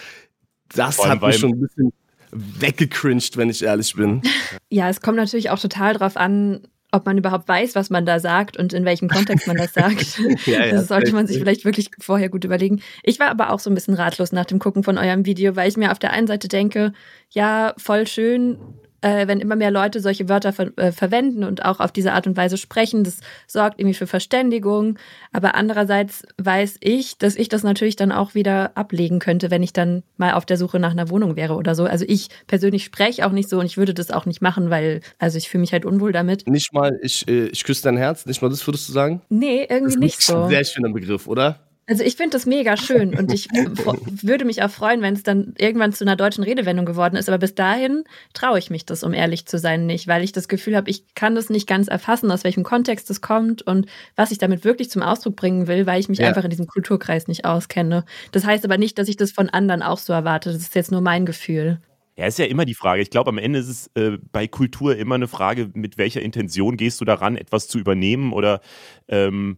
das hat mich schon ein bisschen weggecringed, wenn ich ehrlich bin. Ja, es kommt natürlich auch total drauf an, ob man überhaupt weiß, was man da sagt und in welchem Kontext man das sagt. ja, ja, das sollte man sich vielleicht wirklich vorher gut überlegen. Ich war aber auch so ein bisschen ratlos nach dem Gucken von eurem Video, weil ich mir auf der einen Seite denke, ja, voll schön, äh, wenn immer mehr Leute solche Wörter ver äh, verwenden und auch auf diese Art und Weise sprechen. Das sorgt irgendwie für Verständigung. Aber andererseits weiß ich, dass ich das natürlich dann auch wieder ablegen könnte, wenn ich dann mal auf der Suche nach einer Wohnung wäre oder so. Also ich persönlich spreche auch nicht so und ich würde das auch nicht machen, weil, also ich fühle mich halt unwohl damit. Nicht mal, ich, äh, ich küsse dein Herz, nicht mal das würdest du sagen? Nee, irgendwie nicht so. Das ist ein sehr schöner Begriff, oder? Also ich finde das mega schön und ich würde mich auch freuen, wenn es dann irgendwann zu einer deutschen Redewendung geworden ist. Aber bis dahin traue ich mich das, um ehrlich zu sein, nicht, weil ich das Gefühl habe, ich kann das nicht ganz erfassen, aus welchem Kontext es kommt und was ich damit wirklich zum Ausdruck bringen will, weil ich mich ja. einfach in diesem Kulturkreis nicht auskenne. Das heißt aber nicht, dass ich das von anderen auch so erwarte. Das ist jetzt nur mein Gefühl. Ja, ist ja immer die Frage. Ich glaube, am Ende ist es äh, bei Kultur immer eine Frage, mit welcher Intention gehst du daran, etwas zu übernehmen oder ähm,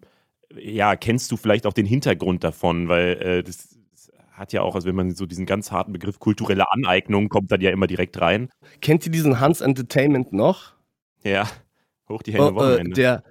ja, kennst du vielleicht auch den Hintergrund davon, weil äh, das hat ja auch, also wenn man so diesen ganz harten Begriff kulturelle Aneignung kommt dann ja immer direkt rein. Kennt ihr diesen Hans Entertainment noch? Ja, hoch die Hände oh, Wochenende. Äh, der,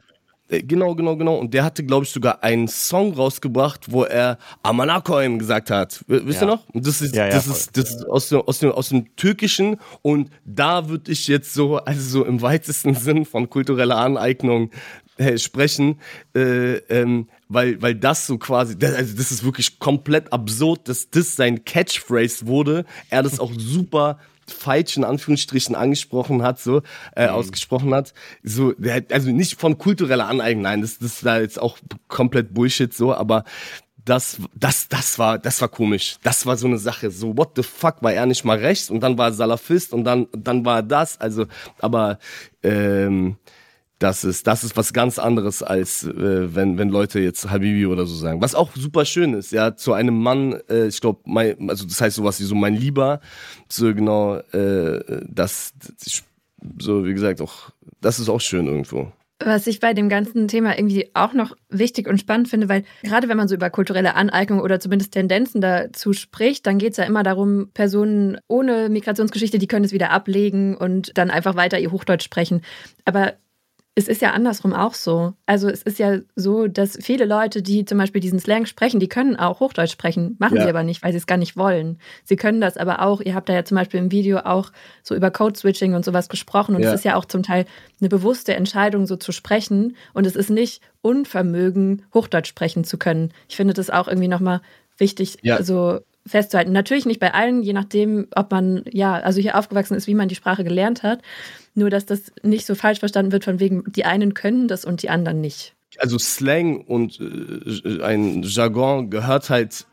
Äh, Genau, genau, genau. Und der hatte, glaube ich, sogar einen Song rausgebracht, wo er Amanakoim gesagt hat. W- Wisst ihr Ja. noch? Und das ist, Ja, ja, das ist, das ist aus, dem, aus, dem, aus dem Türkischen. Und da würde ich jetzt so, also so im weitesten Sinn von kultureller Aneignung äh, sprechen, äh, ähm, weil, weil das so quasi, das, also das ist wirklich komplett absurd, dass das sein Catchphrase wurde. Er das auch super falsch in Anführungsstrichen angesprochen hat, so äh, ausgesprochen hat. So, also nicht von kultureller Aneignung, nein, das, das ist da jetzt auch komplett Bullshit so, aber das, das, das war, das war komisch. Das war so eine Sache. So, what the fuck, war er nicht mal rechts und dann war er Salafist und dann, dann war er das. Also, aber ähm, das ist, das ist was ganz anderes als äh, wenn, wenn Leute jetzt Habibi oder so sagen. Was auch super schön ist, ja, zu einem Mann, äh, ich glaube, also das heißt sowas wie so mein Lieber, so genau, äh, das, so wie gesagt, auch, das ist auch schön irgendwo. Was ich bei dem ganzen Thema irgendwie auch noch wichtig und spannend finde, weil gerade wenn man so über kulturelle Aneignung oder zumindest Tendenzen dazu spricht, dann geht es ja immer darum, Personen ohne Migrationsgeschichte, die können es wieder ablegen und dann einfach weiter ihr Hochdeutsch sprechen. Aber es ist ja andersrum auch so. Also es ist ja so, dass viele Leute, die zum Beispiel diesen Slang sprechen, die können auch Hochdeutsch sprechen, machen Ja. sie aber nicht, weil sie es gar nicht wollen. Sie können das aber auch. Ihr habt da ja zum Beispiel im Video auch so über Code-Switching und sowas gesprochen und Ja. es ist ja auch zum Teil eine bewusste Entscheidung, so zu sprechen und es ist nicht Unvermögen, Hochdeutsch sprechen zu können. Ich finde das auch irgendwie nochmal wichtig, Ja. so festzuhalten. Natürlich nicht bei allen, je nachdem, ob man, ja, also hier aufgewachsen ist, wie man die Sprache gelernt hat. Nur, dass das nicht so falsch verstanden wird, von wegen, die einen können das und die anderen nicht. Also Slang und äh, ein Jargon gehört halt,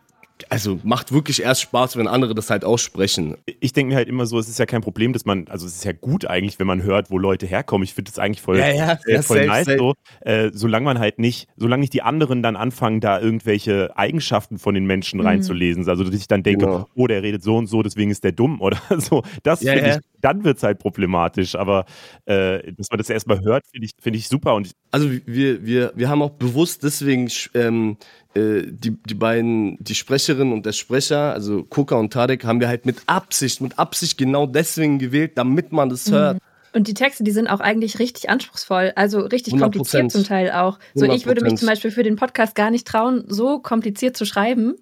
also macht wirklich erst Spaß, wenn andere das halt aussprechen. Ich denke mir halt immer so, es ist ja kein Problem, dass man, also es ist ja gut eigentlich, wenn man hört, wo Leute herkommen. Ich finde das eigentlich voll, Ja, ja, äh, voll safe, nice safe. so. Äh, solange man halt nicht, solange nicht die anderen dann anfangen, da irgendwelche Eigenschaften von den Menschen Mhm. reinzulesen. Also dass ich dann denke, Genau. oh, der redet so und so, deswegen ist der dumm oder so. Das Ja, finde ich, dann wird es halt problematisch. Aber äh, dass man das erstmal hört, finde ich, finde ich super. Und Also wir, wir, wir haben auch bewusst deswegen ähm, äh, die, die beiden, die Sprecherin und der Sprecher, also Koka und Tarek, haben wir halt mit Absicht, mit Absicht genau deswegen gewählt, damit man das hört. Und die Texte, die sind auch eigentlich richtig anspruchsvoll, also richtig 100%. kompliziert zum Teil auch. So, ich würde mich 100%. zum Beispiel für den Podcast gar nicht trauen, so kompliziert zu schreiben.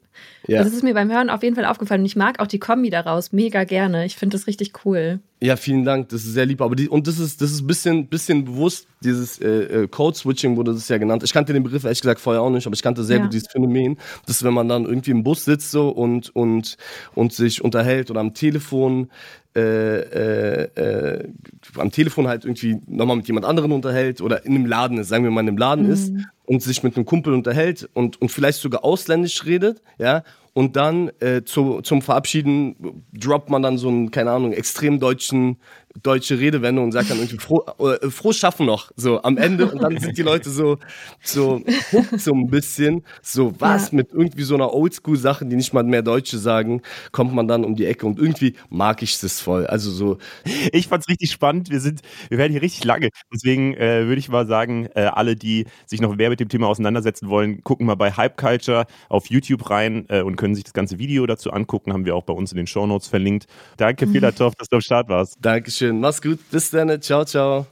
Ja. Das ist mir beim Hören auf jeden Fall aufgefallen. Und ich mag auch die Kombi daraus mega gerne. Ich finde das richtig cool. Ja, vielen Dank, das ist sehr lieb. Aber die, und das ist, das ist ein bisschen, bisschen bewusst, dieses äh, äh, Code-Switching wurde das ja genannt. Ich kannte den Begriff ehrlich gesagt vorher auch nicht, aber ich kannte sehr Ja. gut dieses Phänomen, dass wenn man dann irgendwie im Bus sitzt so und, und, und sich unterhält oder am Telefon, äh, äh, äh, am Telefon halt irgendwie nochmal mit jemand anderen unterhält oder in einem Laden ist, sagen wir mal in einem Laden ist und sich mit einem Kumpel unterhält und, und vielleicht sogar ausländisch redet, ja, und dann äh, zu, zum Verabschieden droppt man dann so einen, keine Ahnung, extrem deutschen, deutsche Redewendung und sagt dann irgendwie froh, äh, froh schaffen noch, so am Ende. Und dann sind die Leute so, so, so ein bisschen, so was Ja. mit irgendwie so einer Oldschool-Sache, die nicht mal mehr Deutsche sagen, kommt man dann um die Ecke und irgendwie mag ich das voll. Also so, Ich fand's richtig spannend. Wir sind, wir werden hier richtig lange. Deswegen äh, würde ich mal sagen, äh, alle, die sich noch mehr mit dem Thema auseinandersetzen wollen, gucken mal bei Hype Culture auf YouTube rein äh, und können sich das ganze Video dazu angucken. Haben wir auch bei uns in den Shownotes verlinkt. Danke, Mhm. Filatov, dass du am Start warst. Dankeschön, mach's gut, bis dann, ciao, ciao.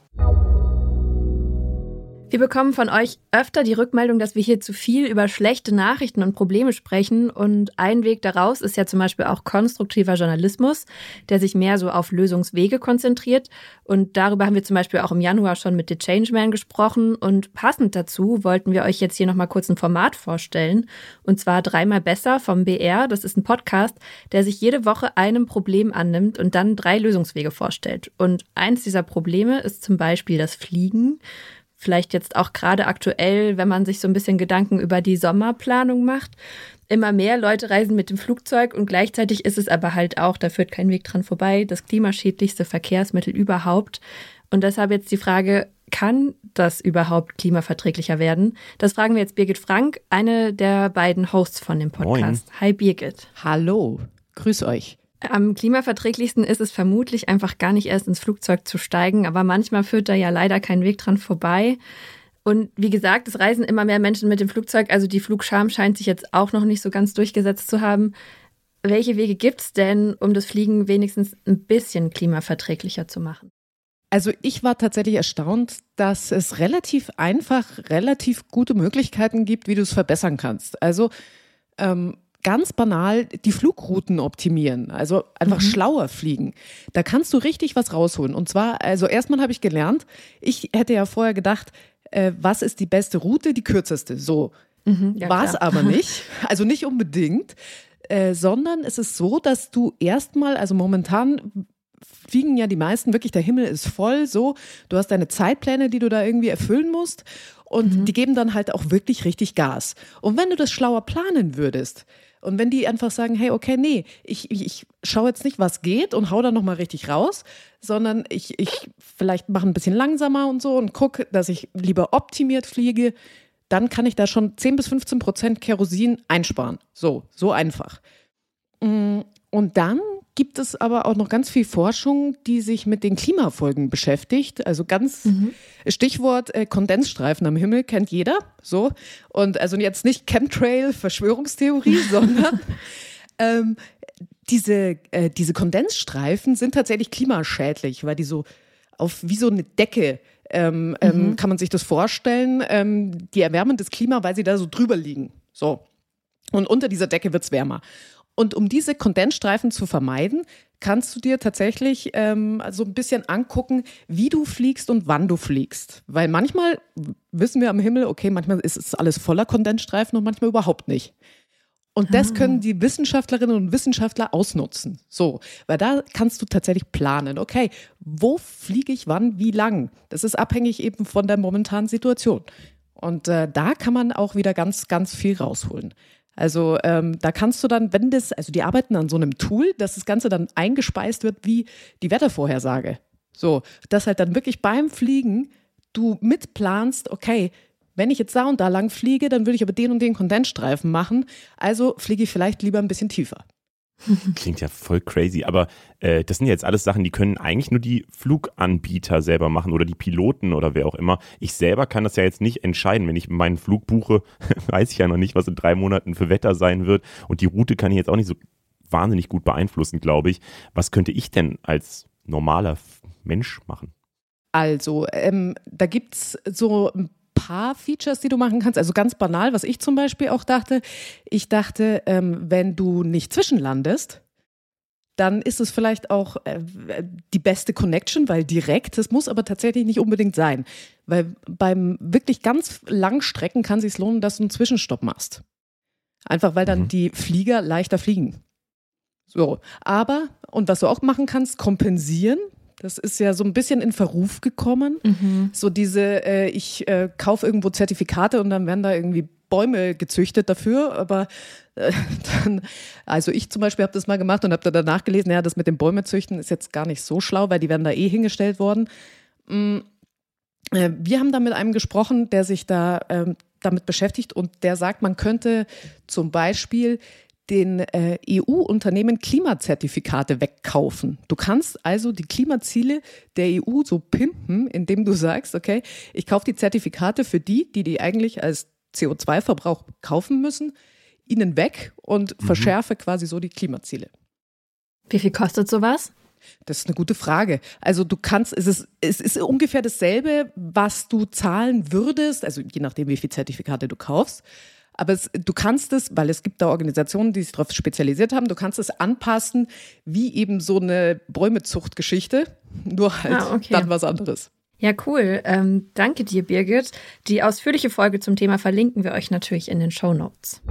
Wir bekommen von euch öfter die Rückmeldung, dass wir hier zu viel über schlechte Nachrichten und Probleme sprechen. Und ein Weg daraus ist ja zum Beispiel auch konstruktiver Journalismus, der sich mehr so auf Lösungswege konzentriert. Und darüber haben wir zum Beispiel auch im Januar schon mit The Changeman gesprochen. Und passend dazu wollten wir euch jetzt hier nochmal kurz ein Format vorstellen. Und zwar dreimal besser vom BR. Das ist ein Podcast, der sich jede Woche einem Problem annimmt und dann drei Lösungswege vorstellt. Und eins dieser Probleme ist zum Beispiel das Fliegen. Vielleicht jetzt auch gerade aktuell, wenn man sich so ein bisschen Gedanken über die Sommerplanung macht. Immer mehr Leute reisen mit dem Flugzeug und gleichzeitig ist es aber halt auch, da führt kein Weg dran vorbei, das klimaschädlichste Verkehrsmittel überhaupt. Und deshalb jetzt die Frage, kann das überhaupt klimaverträglicher werden? Das fragen wir jetzt Birgit Frank, eine der beiden Hosts von dem Podcast. Hi Birgit. Hallo, grüß euch. Am klimaverträglichsten ist es vermutlich einfach gar nicht erst ins Flugzeug zu steigen, aber manchmal führt da ja leider kein Weg dran vorbei. Und wie gesagt, es reisen immer mehr Menschen mit dem Flugzeug, also die Flugscham scheint sich jetzt auch noch nicht so ganz durchgesetzt zu haben. Welche Wege gibt es denn, um das Fliegen wenigstens ein bisschen klimaverträglicher zu machen? Also ich war tatsächlich erstaunt, dass es relativ einfach, relativ gute Möglichkeiten gibt, wie du es verbessern kannst. Also ähm, ganz banal die Flugrouten optimieren, also einfach mhm. schlauer fliegen. Da kannst du richtig was rausholen. Und zwar, also erstmal habe ich gelernt, ich hätte ja vorher gedacht, äh, was ist die beste Route, die kürzeste. So mhm, ja, war es aber nicht. Also nicht unbedingt, äh, sondern es ist so, dass du erstmal, also momentan fliegen ja die meisten wirklich, der Himmel ist voll, so, du hast deine Zeitpläne, die du da irgendwie erfüllen musst und mhm. die geben dann halt auch wirklich richtig Gas. Und wenn du das schlauer planen würdest, und wenn die einfach sagen, hey, okay, nee, ich, ich, ich schaue jetzt nicht, was geht und hau da nochmal richtig raus, sondern ich, ich vielleicht mache ein bisschen langsamer und so und gucke, dass ich lieber optimiert fliege, dann kann ich da schon 10 bis 15 Prozent Kerosin einsparen. So, so einfach. Mm, und dann gibt es aber auch noch ganz viel Forschung, die sich mit den Klimafolgen beschäftigt. Also ganz mhm. Stichwort äh, Kondensstreifen am Himmel kennt jeder. So. Und also jetzt nicht Chemtrail, Verschwörungstheorie, sondern ähm, diese, äh, diese Kondensstreifen sind tatsächlich klimaschädlich, weil die so auf wie so eine Decke ähm, ähm mhm. kann man sich das vorstellen, ähm, die erwärmen das Klima, weil sie da so drüber liegen. So. Und unter dieser Decke wird es wärmer. Und um diese Kondensstreifen zu vermeiden, kannst du dir tatsächlich ähm, so ein bisschen angucken, wie du fliegst und wann du fliegst. Weil manchmal wissen wir am Himmel, okay, manchmal ist es alles voller Kondensstreifen und manchmal überhaupt nicht. Und das ah. können die Wissenschaftlerinnen und Wissenschaftler ausnutzen. So, weil da kannst du tatsächlich planen, okay, wo fliege ich wann, wie lang? Das ist abhängig eben von der momentanen Situation. Und äh, da kann man auch wieder ganz, ganz viel rausholen. Also ähm, da kannst du dann, wenn das, also die arbeiten an so einem Tool, dass das Ganze dann eingespeist wird wie die Wettervorhersage. So, dass halt dann wirklich beim Fliegen du mitplanst, okay, wenn ich jetzt da und da lang fliege, dann würde ich aber den und den Kondensstreifen machen. Also fliege ich vielleicht lieber ein bisschen tiefer. Klingt ja voll crazy, aber äh, das sind ja jetzt alles Sachen, die können eigentlich nur die Fluganbieter selber machen oder die Piloten oder wer auch immer. Ich selber kann das ja jetzt nicht entscheiden. Wenn ich meinen Flug buche, weiß ich ja noch nicht, was in drei Monaten für Wetter sein wird und die Route kann ich jetzt auch nicht so wahnsinnig gut beeinflussen, glaube ich. Was könnte ich denn als normaler Mensch machen? Also, ähm, da gibt es so ein paar Features, die du machen kannst. Also ganz banal, was ich zum Beispiel auch dachte. Ich dachte, ähm, wenn du nicht zwischenlandest, dann ist es vielleicht auch äh, die beste Connection, weil direkt, das muss aber tatsächlich nicht unbedingt sein. Weil beim wirklich ganz langen Strecken kann es sich lohnen, dass du einen Zwischenstopp machst. Einfach weil dann mhm. die Flieger leichter fliegen. So, aber, und was du auch machen kannst, kompensieren. Das ist ja so ein bisschen in Verruf gekommen. Mhm. So diese, äh, ich äh, kaufe irgendwo Zertifikate und dann werden da irgendwie Bäume gezüchtet dafür. Aber äh, dann, also ich zum Beispiel habe das mal gemacht und habe da danach gelesen, ja, das mit dem Bäume züchten ist jetzt gar nicht so schlau, weil die werden da eh hingestellt worden. Mhm. Wir haben da mit einem gesprochen, der sich da ähm, damit beschäftigt und der sagt, man könnte zum Beispiel den äh, EU-Unternehmen Klimazertifikate wegkaufen. Du kannst also die Klimaziele der EU so pimpen, indem du sagst, okay, ich kaufe die Zertifikate für die, die die eigentlich als CO2-Verbrauch kaufen müssen, ihnen weg und mhm. verschärfe quasi so die Klimaziele. Wie viel kostet sowas? Das ist eine gute Frage. Also du kannst, es ist, es ist ungefähr dasselbe, was du zahlen würdest, also je nachdem, wie viele Zertifikate du kaufst. Aber es, du kannst es, weil es gibt da Organisationen, die sich darauf spezialisiert haben, du kannst es anpassen wie eben so eine Bäumezuchtgeschichte, nur halt ah, okay. dann was anderes. Ja, cool. Ähm, danke dir, Birgit. Die ausführliche Folge zum Thema verlinken wir euch natürlich in den Show Notes.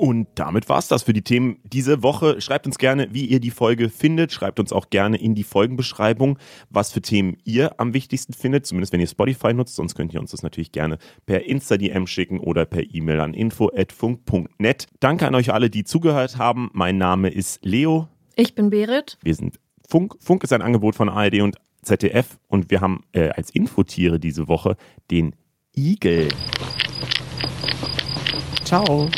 Und damit war's das für die Themen diese Woche. Schreibt uns gerne, wie ihr die Folge findet. Schreibt uns auch gerne in die Folgenbeschreibung, was für Themen ihr am wichtigsten findet. Zumindest wenn ihr Spotify nutzt. Sonst könnt ihr uns das natürlich gerne per Insta-DM schicken oder per E-Mail an info.funk.net. Danke an euch alle, die zugehört haben. Mein Name ist Leo. Ich bin Berit. Wir sind Funk. Funk ist ein Angebot von ARD und ZDF und wir haben äh, als Infotiere diese Woche den Igel. Ciao.